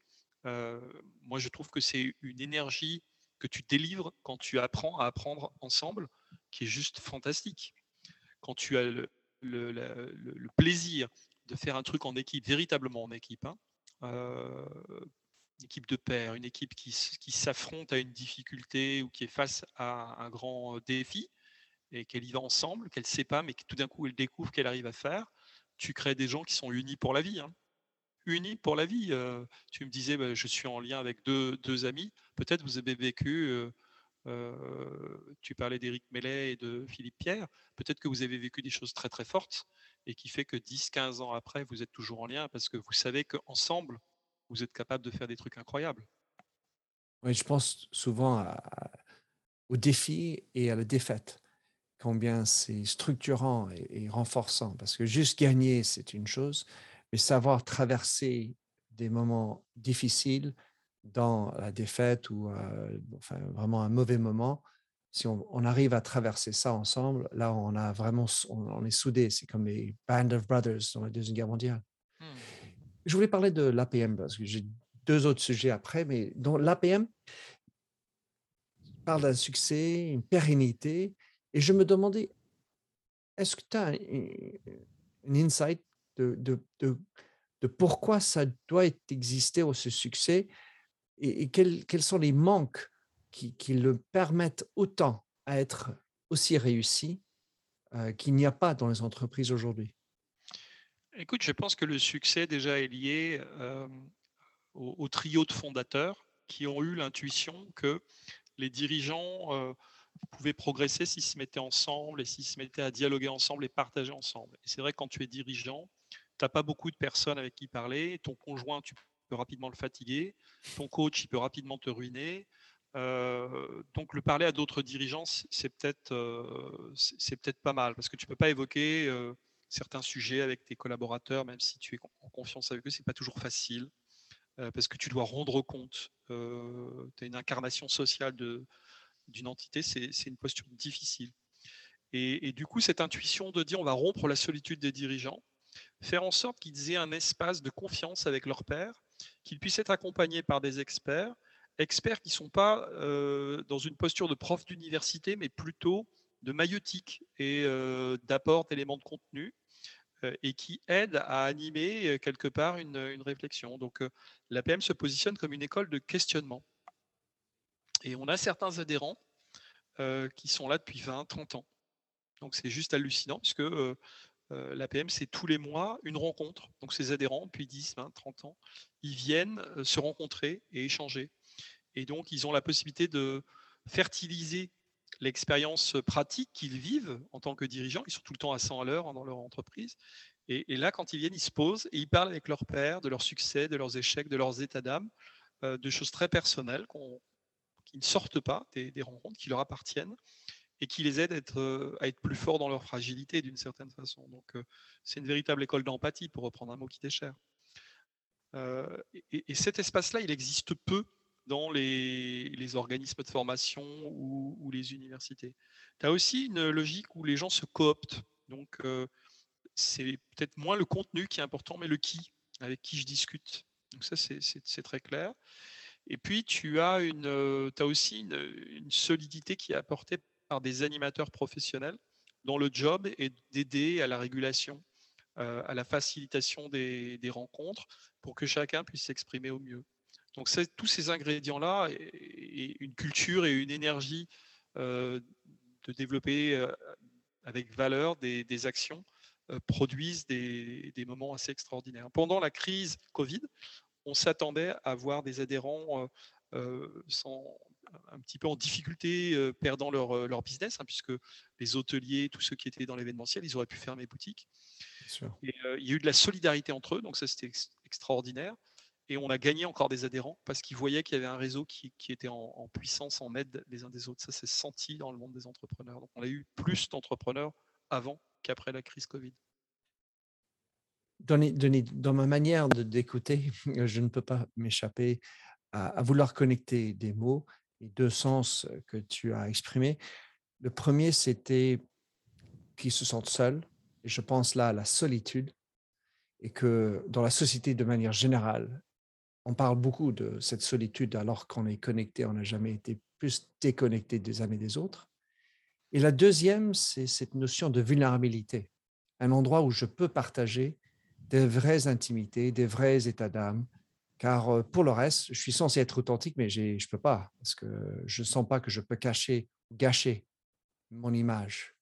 Euh, moi, je trouve que c'est une énergie que tu délivres quand tu apprends à apprendre ensemble, qui est juste fantastique. Quand tu as le, le plaisir de faire un truc en équipe, véritablement en équipe. Hein. Euh, une équipe de pair, une équipe qui, qui s'affronte à une difficulté ou qui est face à un grand défi et qu'elle y va ensemble, qu'elle ne sait pas, mais que tout d'un coup elle découvre qu'elle arrive à faire. Tu crées des gens qui sont unis pour la vie. Hein. Unis pour la vie. Euh, tu me disais, bah, je suis en lien avec deux, amis. Peut-être vous avez vécu, euh, tu parlais d'Éric Mellet et de Philippe Pierre. Peut-être que vous avez vécu des choses très très fortes et qui fait que 10-15 ans après, vous êtes toujours en lien parce que vous savez qu'ensemble, vous êtes capable de faire des trucs incroyables. Oui, je pense souvent au défi et à la défaite, combien c'est structurant et, renforçant, parce que juste gagner, c'est une chose, mais savoir traverser des moments difficiles dans la défaite ou euh, enfin, vraiment un mauvais moment, si on, arrive à traverser ça ensemble, là, on a vraiment, on, est soudés. C'est comme les Band of Brothers dans la Deuxième Guerre mondiale. Hmm. Je voulais parler de l'APM parce que j'ai deux autres sujets après, mais dans l'APM, parle d'un succès, une pérennité, et je me demandais, est-ce que tu as un insight de, de, de, pourquoi ça doit exister au ce succès et, quels, quels, sont les manques qui, qui, le permettent autant à être aussi réussi euh, qu'il n'y a pas dans les entreprises aujourd'hui? Écoute, je pense que le succès déjà est lié euh, au, trio de fondateurs qui ont eu l'intuition que les dirigeants euh, pouvaient progresser s'ils se mettaient ensemble et s'ils se mettaient à dialoguer ensemble et partager ensemble. Et c'est vrai que quand tu es dirigeant, tu n'as pas beaucoup de personnes avec qui parler. Ton conjoint, tu peux rapidement le fatiguer. Ton coach, il peut rapidement te ruiner. Euh, donc le parler à d'autres dirigeants, c'est peut-être c'est peut-être pas mal parce que tu peux pas évoquer certains sujets avec tes collaborateurs, même si tu es en confiance avec eux, c'est pas toujours facile euh, parce que tu dois rendre compte. Euh, tu as une incarnation sociale d'une entité, c'est une posture difficile. Et, du coup, cette intuition de dire on va rompre la solitude des dirigeants, faire en sorte qu'ils aient un espace de confiance avec leur père, qu'ils puissent être accompagnés par des experts, experts qui ne sont pas euh, dans une posture de prof d'université, mais plutôt de maïotique et d'apport d'éléments de contenu et qui aident à animer quelque part une, réflexion. Donc l'APM se positionne comme une école de questionnement. Et on a certains adhérents qui sont là depuis 20, 30 ans. Donc c'est juste hallucinant puisque l'APM, c'est tous les mois une rencontre. Donc ces adhérents, depuis 10, 20, 30 ans, ils viennent se rencontrer et échanger. Et donc ils ont la possibilité de fertiliser l'expérience pratique qu'ils vivent en tant que dirigeants. Ils sont tout le temps à 100 à l'heure hein, dans leur entreprise. Et, là, quand ils viennent, ils se posent et ils parlent avec leur père de leurs succès, de leurs échecs, de leurs états d'âme, euh, de choses très personnelles qui ne sortent pas des, rencontres, qui leur appartiennent et qui les aident à être, euh, à être plus forts dans leur fragilité d'une certaine façon. Donc, euh, c'est une véritable école d'empathie, pour reprendre un mot qui t'est cher. et, et, cet espace-là, il existe peu dans les, organismes de formation ou, les universités. Tu as aussi une logique où les gens se cooptent. Donc, euh, c'est peut-être moins le contenu qui est important, mais le qui, avec qui je discute. Donc, ça, c'est très clair. Et puis, tu as, euh, aussi une, solidité qui est apportée par des animateurs professionnels dont le job est d'aider à la régulation, euh, à la facilitation des rencontres pour que chacun puisse s'exprimer au mieux. Donc tous ces ingrédients-là, et, une culture et une énergie euh, de développer avec valeur des, actions produisent des, moments assez extraordinaires. Pendant la crise Covid, on s'attendait à voir des adhérents un petit peu en difficulté, perdant leur, business, hein, puisque les hôteliers, tous ceux qui étaient dans l'événementiel, ils auraient pu fermer boutique. il y a eu de la solidarité entre eux, donc ça c'était extraordinaire et on a gagné encore des adhérents parce qu'ils voyaient qu'il y avait un réseau qui, était en, puissance, en aide les uns des autres. Ça s'est senti dans le monde des entrepreneurs. Donc on a eu plus d'entrepreneurs avant qu'après la crise Covid. Denis, dans ma manière d'écouter, [laughs] je ne peux pas m'échapper à, vouloir connecter des mots et deux sens que tu as exprimés. Le premier, c'était qu'ils se sentent seuls. Et je pense là à la solitude et que dans la société de manière générale, on parle beaucoup de cette solitude alors qu'on est connecté, on n'a jamais été plus déconnecté des uns et des autres. Et la deuxième, c'est cette notion de vulnérabilité, un endroit où je peux partager des vraies intimités, des vrais états d'âme, car euh, pour le reste, je suis censé être authentique, mais je ne peux pas, parce que je ne sens pas que je peux cacher, gâcher mon image.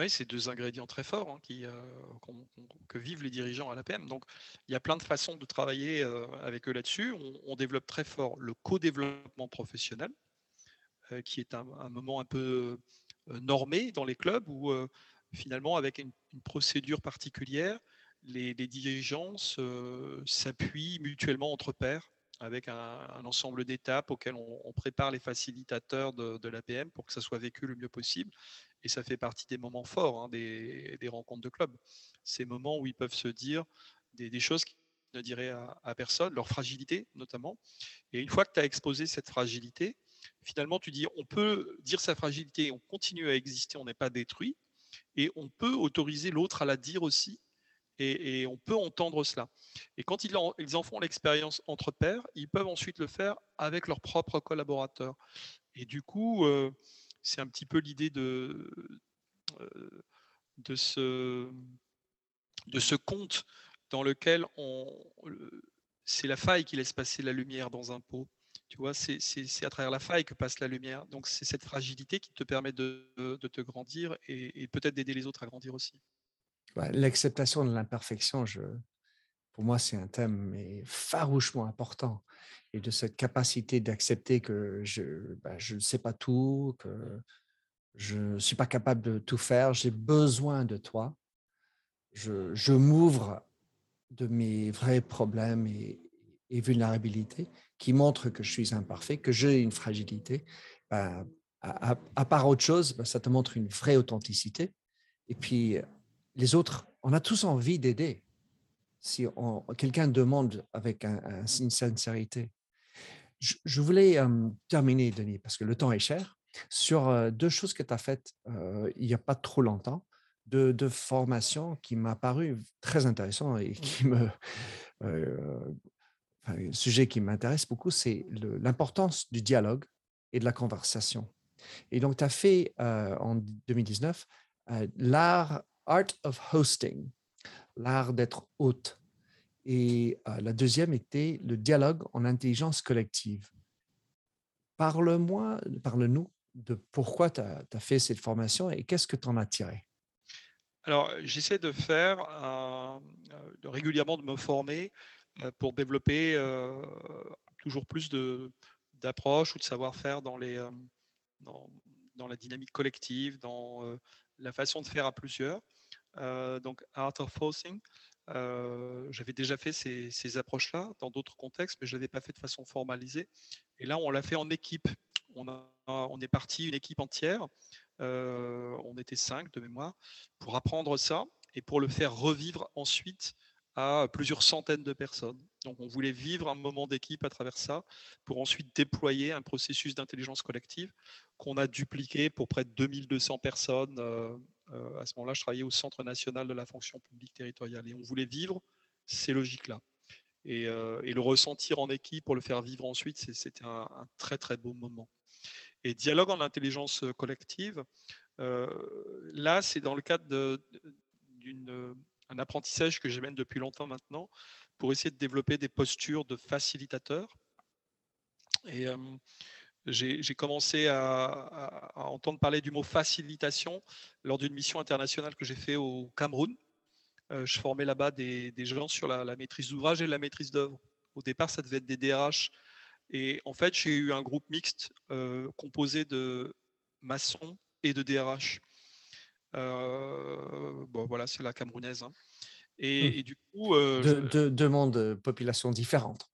Oui, c'est deux ingrédients très forts hein, qui, euh, que vivent les dirigeants à l'APM. Donc, il y a plein de façons de travailler euh, avec eux là-dessus. On, développe très fort le co-développement professionnel, qui est un, moment un peu normé dans les clubs où, finalement, avec une, procédure particulière, les, dirigeants s'appuient mutuellement entre pairs avec un, ensemble d'étapes auxquelles on, prépare les facilitateurs de, l'APM pour que ça soit vécu le mieux possible et ça fait partie des moments forts hein, des, rencontres de club. Ces moments où ils peuvent se dire des, choses qu'ils ne diraient à, personne, leur fragilité notamment. Et une fois que tu as exposé cette fragilité, finalement tu dis on peut dire sa fragilité, on continue à exister, on n'est pas détruit, et on peut autoriser l'autre à la dire aussi, et, on peut entendre cela. Et quand ils en, font l'expérience entre pairs, ils peuvent ensuite le faire avec leurs propres collaborateurs. Et du coup, euh, c'est un petit peu l'idée de, euh, ce, conte dans lequel c'est la faille qui laisse passer la lumière dans un pot. Tu vois, c'est à travers la faille que passe la lumière. Donc c'est cette fragilité qui te permet de, de te grandir et, peut-être d'aider les autres à grandir aussi. L'acceptation de l'imperfection, je, pour moi, c'est un thème mais farouchement important. Et de cette capacité d'accepter que je ben, ne sais pas tout, que je ne suis pas capable de tout faire, j'ai besoin de toi. Je, je m'ouvre de mes vrais problèmes et, et, vulnérabilités qui montrent que je suis imparfait, que j'ai une fragilité. Ben, à, à, part autre chose, ben, ça te montre une vraie authenticité. Et puis, les autres, on a tous envie d'aider. Si quelqu'un demande avec une sincérité. Je, voulais terminer, Denis, parce que le temps est cher, sur deux choses que tu as faites il n'y a pas trop longtemps, deux, de formations qui m'ont paru très intéressant et qui me. Un sujet qui m'intéresse beaucoup, c'est l'importance du dialogue et de la conversation. Et donc, tu as fait en 2019 l'art Art of Hosting, l'art d'être hôte. Et la deuxième était le dialogue en intelligence collective. Parle-moi, parle-nous de pourquoi tu as, fait cette formation et qu'est-ce que tu en as tiré? Alors, j'essaie de faire régulièrement de me former pour développer toujours plus d'approches ou de savoir-faire dans, les, dans, dans, la dynamique collective, dans la façon de faire à plusieurs. Euh, donc Art of Forcing. Euh, j'avais déjà fait ces, approches-là dans d'autres contextes, mais je ne l'avais pas fait de façon formalisée. Et là, on l'a fait en équipe. On, est parti une équipe entière. Euh, on était cinq de mémoire pour apprendre ça et pour le faire revivre ensuite plusieurs centaines de personnes. Donc on voulait vivre un moment d'équipe à travers ça pour ensuite déployer un processus d'intelligence collective qu'on a dupliqué pour près de 2200 personnes euh, à ce moment-là, je travaillais au Centre national de la fonction publique territoriale et on voulait vivre ces logiques-là. Et, euh, le ressentir en équipe pour le faire vivre ensuite, c'était un, très très beau moment. Et dialogue en intelligence collective, euh, là, c'est dans le cadre d'un apprentissage que j'amène depuis longtemps maintenant pour essayer de développer des postures de facilitateur. Et j'ai commencé à, entendre parler du mot facilitation lors d'une mission internationale que j'ai fait au Cameroun. Euh, je formais là-bas des, gens sur la, maîtrise d'ouvrage et la maîtrise d'œuvre. Au départ, ça devait être des DRH. Et en fait, j'ai eu un groupe mixte euh, composé de maçons et de DRH. Euh, bon, voilà, c'est la camerounaise. Hein. Et, mmh. du coup. deux, de, mondes, populations différentes.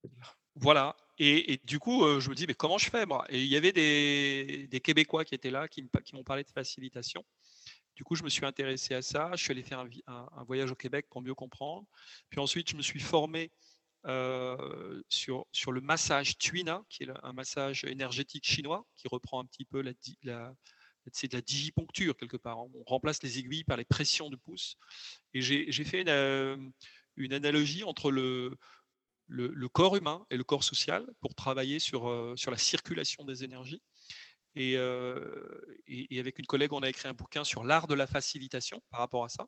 Voilà. Et, du coup, je me dis, mais comment je fais moi? Et il y avait des, Québécois qui étaient là, qui, m'ont parlé de facilitation. Du coup, je me suis intéressé à ça. Je suis allé faire un, voyage au Québec pour mieux comprendre. Puis ensuite, je me suis formé sur, sur le massage Tuina, qui est un massage énergétique chinois, qui reprend un petit peu la, la c'est de la digiponcture quelque part. On remplace les aiguilles par les pressions de pouce. Et j'ai fait une, une, analogie entre le, corps humain et le corps social pour travailler sur, euh, sur la circulation des énergies. Euh, et, avec une collègue, on a écrit un bouquin sur l'art de la facilitation par rapport à ça.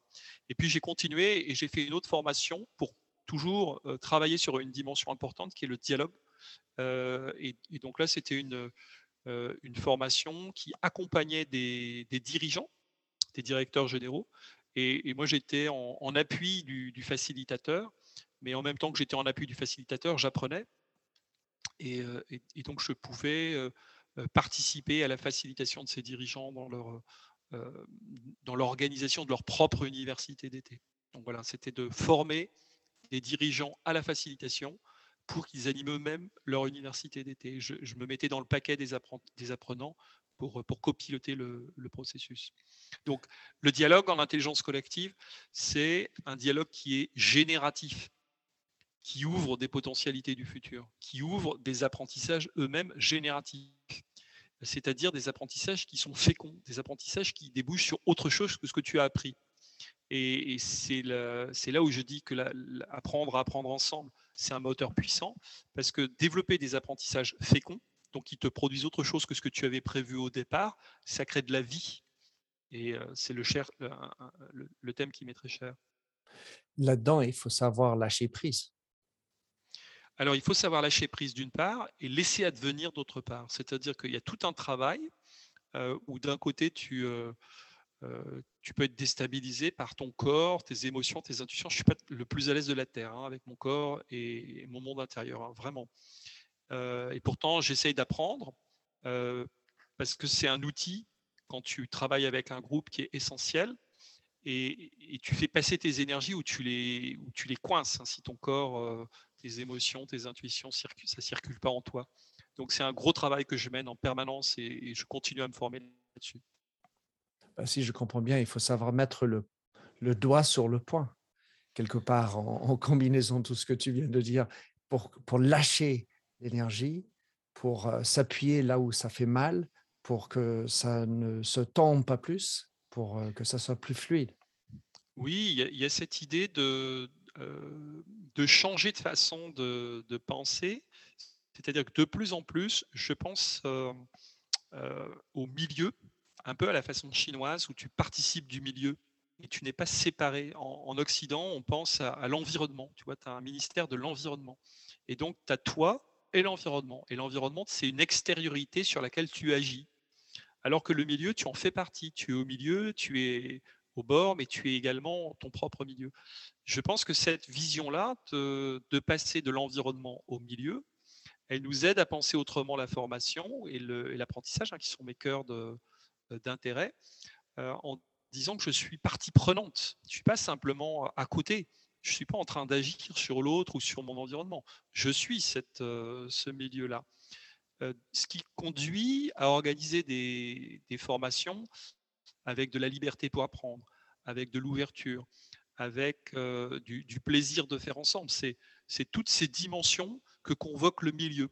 Et puis j'ai continué et j'ai fait une autre formation pour toujours euh, travailler sur une dimension importante qui est le dialogue. Et, donc là, c'était une, une formation qui accompagnait des, dirigeants, des directeurs généraux. Et, moi, j'étais en, appui du, facilitateur mais en même temps que j'étais en appui du facilitateur, j'apprenais. Et, euh, donc, je pouvais euh, euh, participer à la facilitation de ces dirigeants dans leur dans l'organisation de leur propre université d'été. Donc voilà, c'était de former des dirigeants à la facilitation pour qu'ils animent eux-mêmes leur université d'été. Je, me mettais dans le paquet des, apprenants pour, pour copiloter le, processus. Donc le dialogue en intelligence collective, c'est un dialogue qui est génératif qui ouvrent des potentialités du futur, qui ouvrent des apprentissages eux-mêmes génératifs, c'est-à-dire des apprentissages qui sont féconds, des apprentissages qui débouchent sur autre chose que ce que tu as appris. Et, c'est là où je dis que apprendre à apprendre ensemble, c'est un moteur puissant, parce que développer des apprentissages féconds, donc qui te produisent autre chose que ce que tu avais prévu au départ, ça crée de la vie. Et c'est le, cher, le, thème qui m'est très cher. Là-dedans, il faut savoir lâcher prise. Alors, il faut savoir lâcher prise d'une part et laisser advenir d'autre part. C'est-à-dire qu'il y a tout un travail où d'un côté, tu, tu peux être déstabilisé par ton corps, tes émotions, tes intuitions. Je suis pas le plus à l'aise de la Terre hein, avec mon corps et, mon monde intérieur, hein, vraiment. et pourtant, j'essaye d'apprendre parce que c'est un outil quand tu travailles avec un groupe qui est essentiel et, tu fais passer tes énergies où tu les, où tu les coinces. Hein, si ton corps, euh, tes émotions, tes intuitions, ça ne circule pas en toi. Donc c'est un gros travail que je mène en permanence et, je continue à me former là-dessus. Bah, si je comprends bien, il faut savoir mettre le, doigt sur le point, quelque part, en, combinaison de tout ce que tu viens de dire, pour, pour lâcher l'énergie, pour euh, s'appuyer là où ça fait mal, pour que ça ne se tombe pas plus, pour que ça soit plus fluide. Oui, il y, a cette idée de, de changer de façon de penser. C'est-à-dire que de plus en plus, je pense au milieu, un peu à la façon chinoise, où tu participes du milieu et tu n'es pas séparé. En, Occident, on pense à, l'environnement. Tu vois, tu as un ministère de l'environnement. Et donc, tu as toi et l'environnement. Et l'environnement, c'est une extériorité sur laquelle tu agis. Alors que le milieu, tu en fais partie. Tu es au milieu, tu es au bord, mais tu es également ton propre milieu. Je pense que cette vision-là, de, passer de l'environnement au milieu, elle nous aide à penser autrement la formation et l'apprentissage, hein, qui sont mes cœurs d'intérêt, euh, en disant que je suis partie prenante. Je ne suis pas simplement à côté. Je ne suis pas en train d'agir sur l'autre ou sur mon environnement. Je suis cette, euh, ce milieu-là ce qui conduit à organiser des, formations avec de la liberté pour apprendre, avec de l'ouverture, avec du, plaisir de faire ensemble. C'est toutes ces dimensions que convoque le milieu.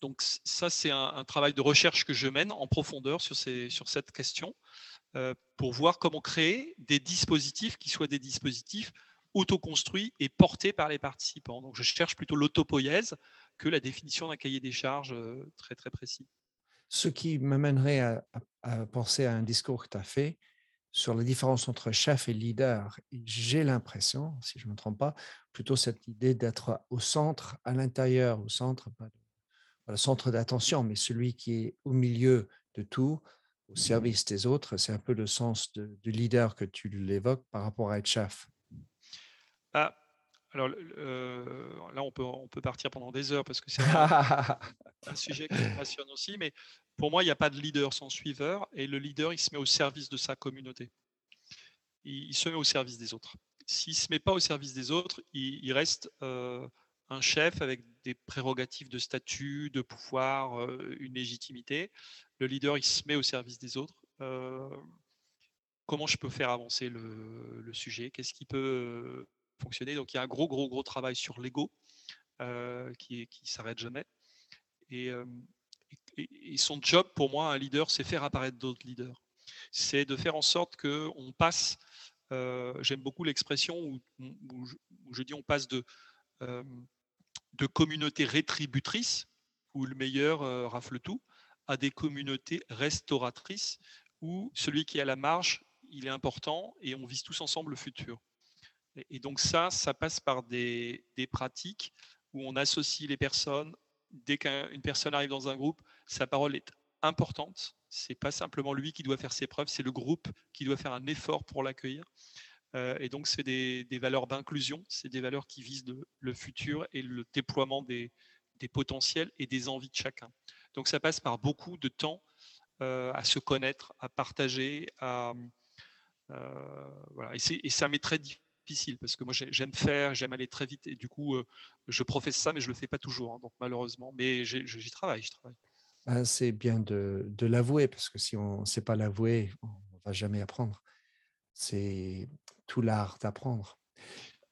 Donc ça, c'est un, travail de recherche que je mène en profondeur sur, cette question pour voir comment créer des dispositifs qui soient des dispositifs autoconstruits et portés par les participants. Donc je cherche plutôt l'autopoïèse que la définition d'un cahier des charges très très précis. Ce qui m'amènerait à, penser à un discours que tu as fait sur la différence entre chef et leader. J'ai l'impression, si je ne me trompe pas, plutôt cette idée d'être au centre, à l'intérieur, au centre, pas centre d'attention, mais celui qui est au milieu de tout, au service des autres. C'est un peu le sens du leader que tu l'évoques par rapport à être chef. Ah, alors là, on peut, on peut partir pendant des heures parce que c'est un, [laughs] sujet qui me passionne aussi. Mais pour moi, il n'y a pas de leader sans suiveur. Et le leader, il se met au service de sa communauté. Il, se met au service des autres. S'il ne se met pas au service des autres, il, reste un chef avec des prérogatives de statut, de pouvoir, une légitimité. Le leader, il se met au service des autres. comment je peux faire avancer le, sujet? Qu'est-ce qui peut fonctionner? Donc il y a un gros, gros, gros travail sur l'ego euh, qui, qui s'arrête jamais. Euh, et, son job, pour moi, un leader, c'est faire apparaître d'autres leaders. C'est de faire en sorte qu'on passe, euh, j'aime beaucoup l'expression où, je, dis on passe de, de communautés rétributrices, où le meilleur rafle tout, à des communautés restauratrices, où celui qui est à la marge, il est important et on vise tous ensemble le futur. Et donc ça, ça passe par des, pratiques où on associe les personnes. Dès qu'une personne arrive dans un groupe, sa parole est importante. C'est pas simplement lui qui doit faire ses preuves, c'est le groupe qui doit faire un effort pour l'accueillir. Euh, et donc c'est des, valeurs d'inclusion, c'est des valeurs qui visent le futur et le déploiement des, potentiels et des envies de chacun. Donc ça passe par beaucoup de temps euh, à se connaître, à partager, euh, et, ça m'est très difficile parce que moi j'aime faire, j'aime aller très vite et du coup je professe ça mais je le fais pas toujours, hein, donc malheureusement. Mais j'y travaille, travaille. Ben, c'est bien de, l'avouer parce que si on ne sait pas l'avouer, on va jamais apprendre. C'est tout l'art d'apprendre.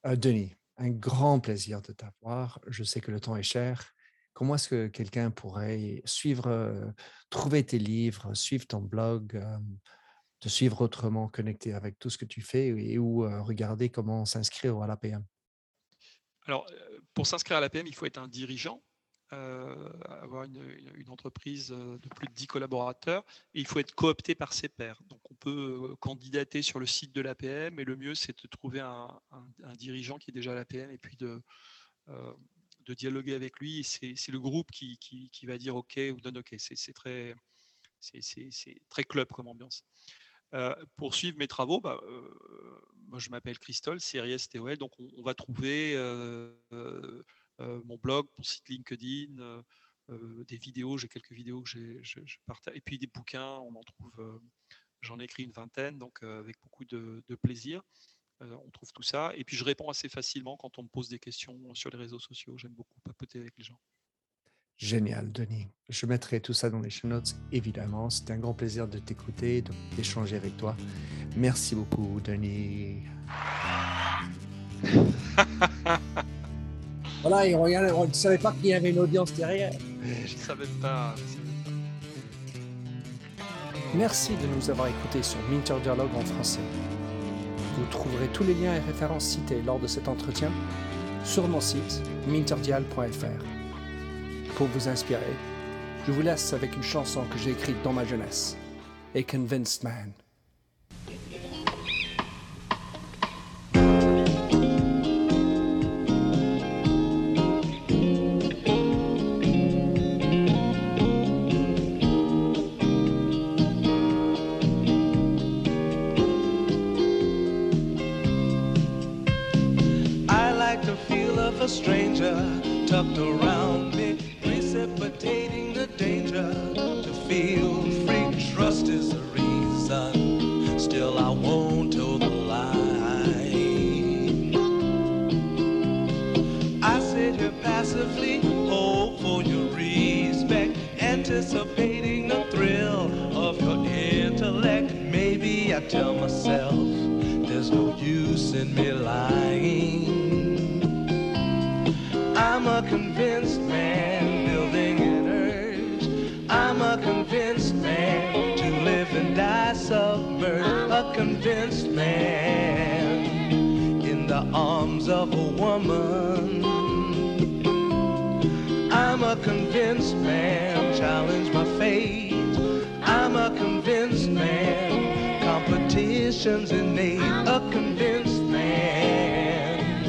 Euh, Denis, un grand plaisir de t'avoir. Je sais que le temps est cher. Comment est-ce que quelqu'un pourrait suivre, euh, trouver tes livres, suivre ton blog, te suivre autrement, connecter avec tout ce que tu fais et ou regarder comment s'inscrire à l'APM Alors, pour s'inscrire à l'APM, il faut être un dirigeant, avoir une, entreprise de plus de 10 collaborateurs et il faut être coopté par ses pairs. Donc, on peut candidater sur le site de l'APM, mais le mieux, c'est de trouver un, dirigeant qui est déjà à l'APM et puis de, dialoguer avec lui. C'est le groupe qui, va dire OK ou donne OK. C'est très, très club comme ambiance. pour suivre mes travaux, bah, moi je m'appelle Christol, TOL, donc on, va trouver mon blog, mon site LinkedIn, des vidéos, j'ai quelques vidéos que je, partage, et puis des bouquins, on en trouve, j'en ai écrit une vingtaine, donc avec beaucoup de, plaisir. on trouve tout ça, et puis je réponds assez facilement quand on me pose des questions sur les réseaux sociaux. J'aime beaucoup papoter avec les gens. Génial, Denis. Je mettrai tout ça dans les show notes, évidemment. C'était un grand plaisir de t'écouter, d'échanger avec toi. Merci beaucoup, Denis. [laughs] voilà, et on ne savait pas qu'il y avait une audience derrière. Je ne savais pas. Merci de nous avoir écoutés sur Minter Dialogue en français. Vous trouverez tous les liens et références cités lors de cet entretien sur mon site minterdial.fr. Pour vous inspirer, je vous laisse avec une chanson que j'ai écrite dans ma jeunesse, A Convinced Man. feel free. Trust is the reason. Still, I won't tell the lie. I sit here passively, hope for your respect, anticipating the thrill of your intellect. Maybe I tell myself there's no use in me lying. I'm a convinced A convinced man in the arms of a woman. I'm a convinced man, challenge my fate. I'm a convinced man competition's innate, a convinced man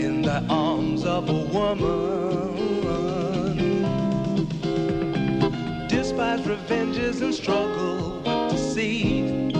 in the arms of a woman. Despise revenges and struggle with deceit.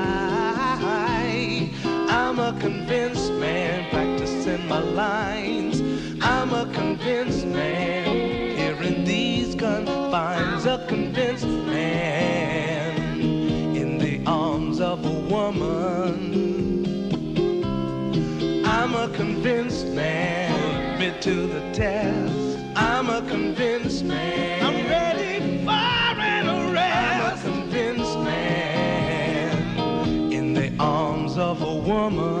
A convinced man practicing my lines. I'm a convinced man here in these confines. A convinced man in the arms of a woman. I'm a convinced man, admit to the test. I'm a convinced man. I'm ready for an arrest. I'm a convinced man in the arms of a woman.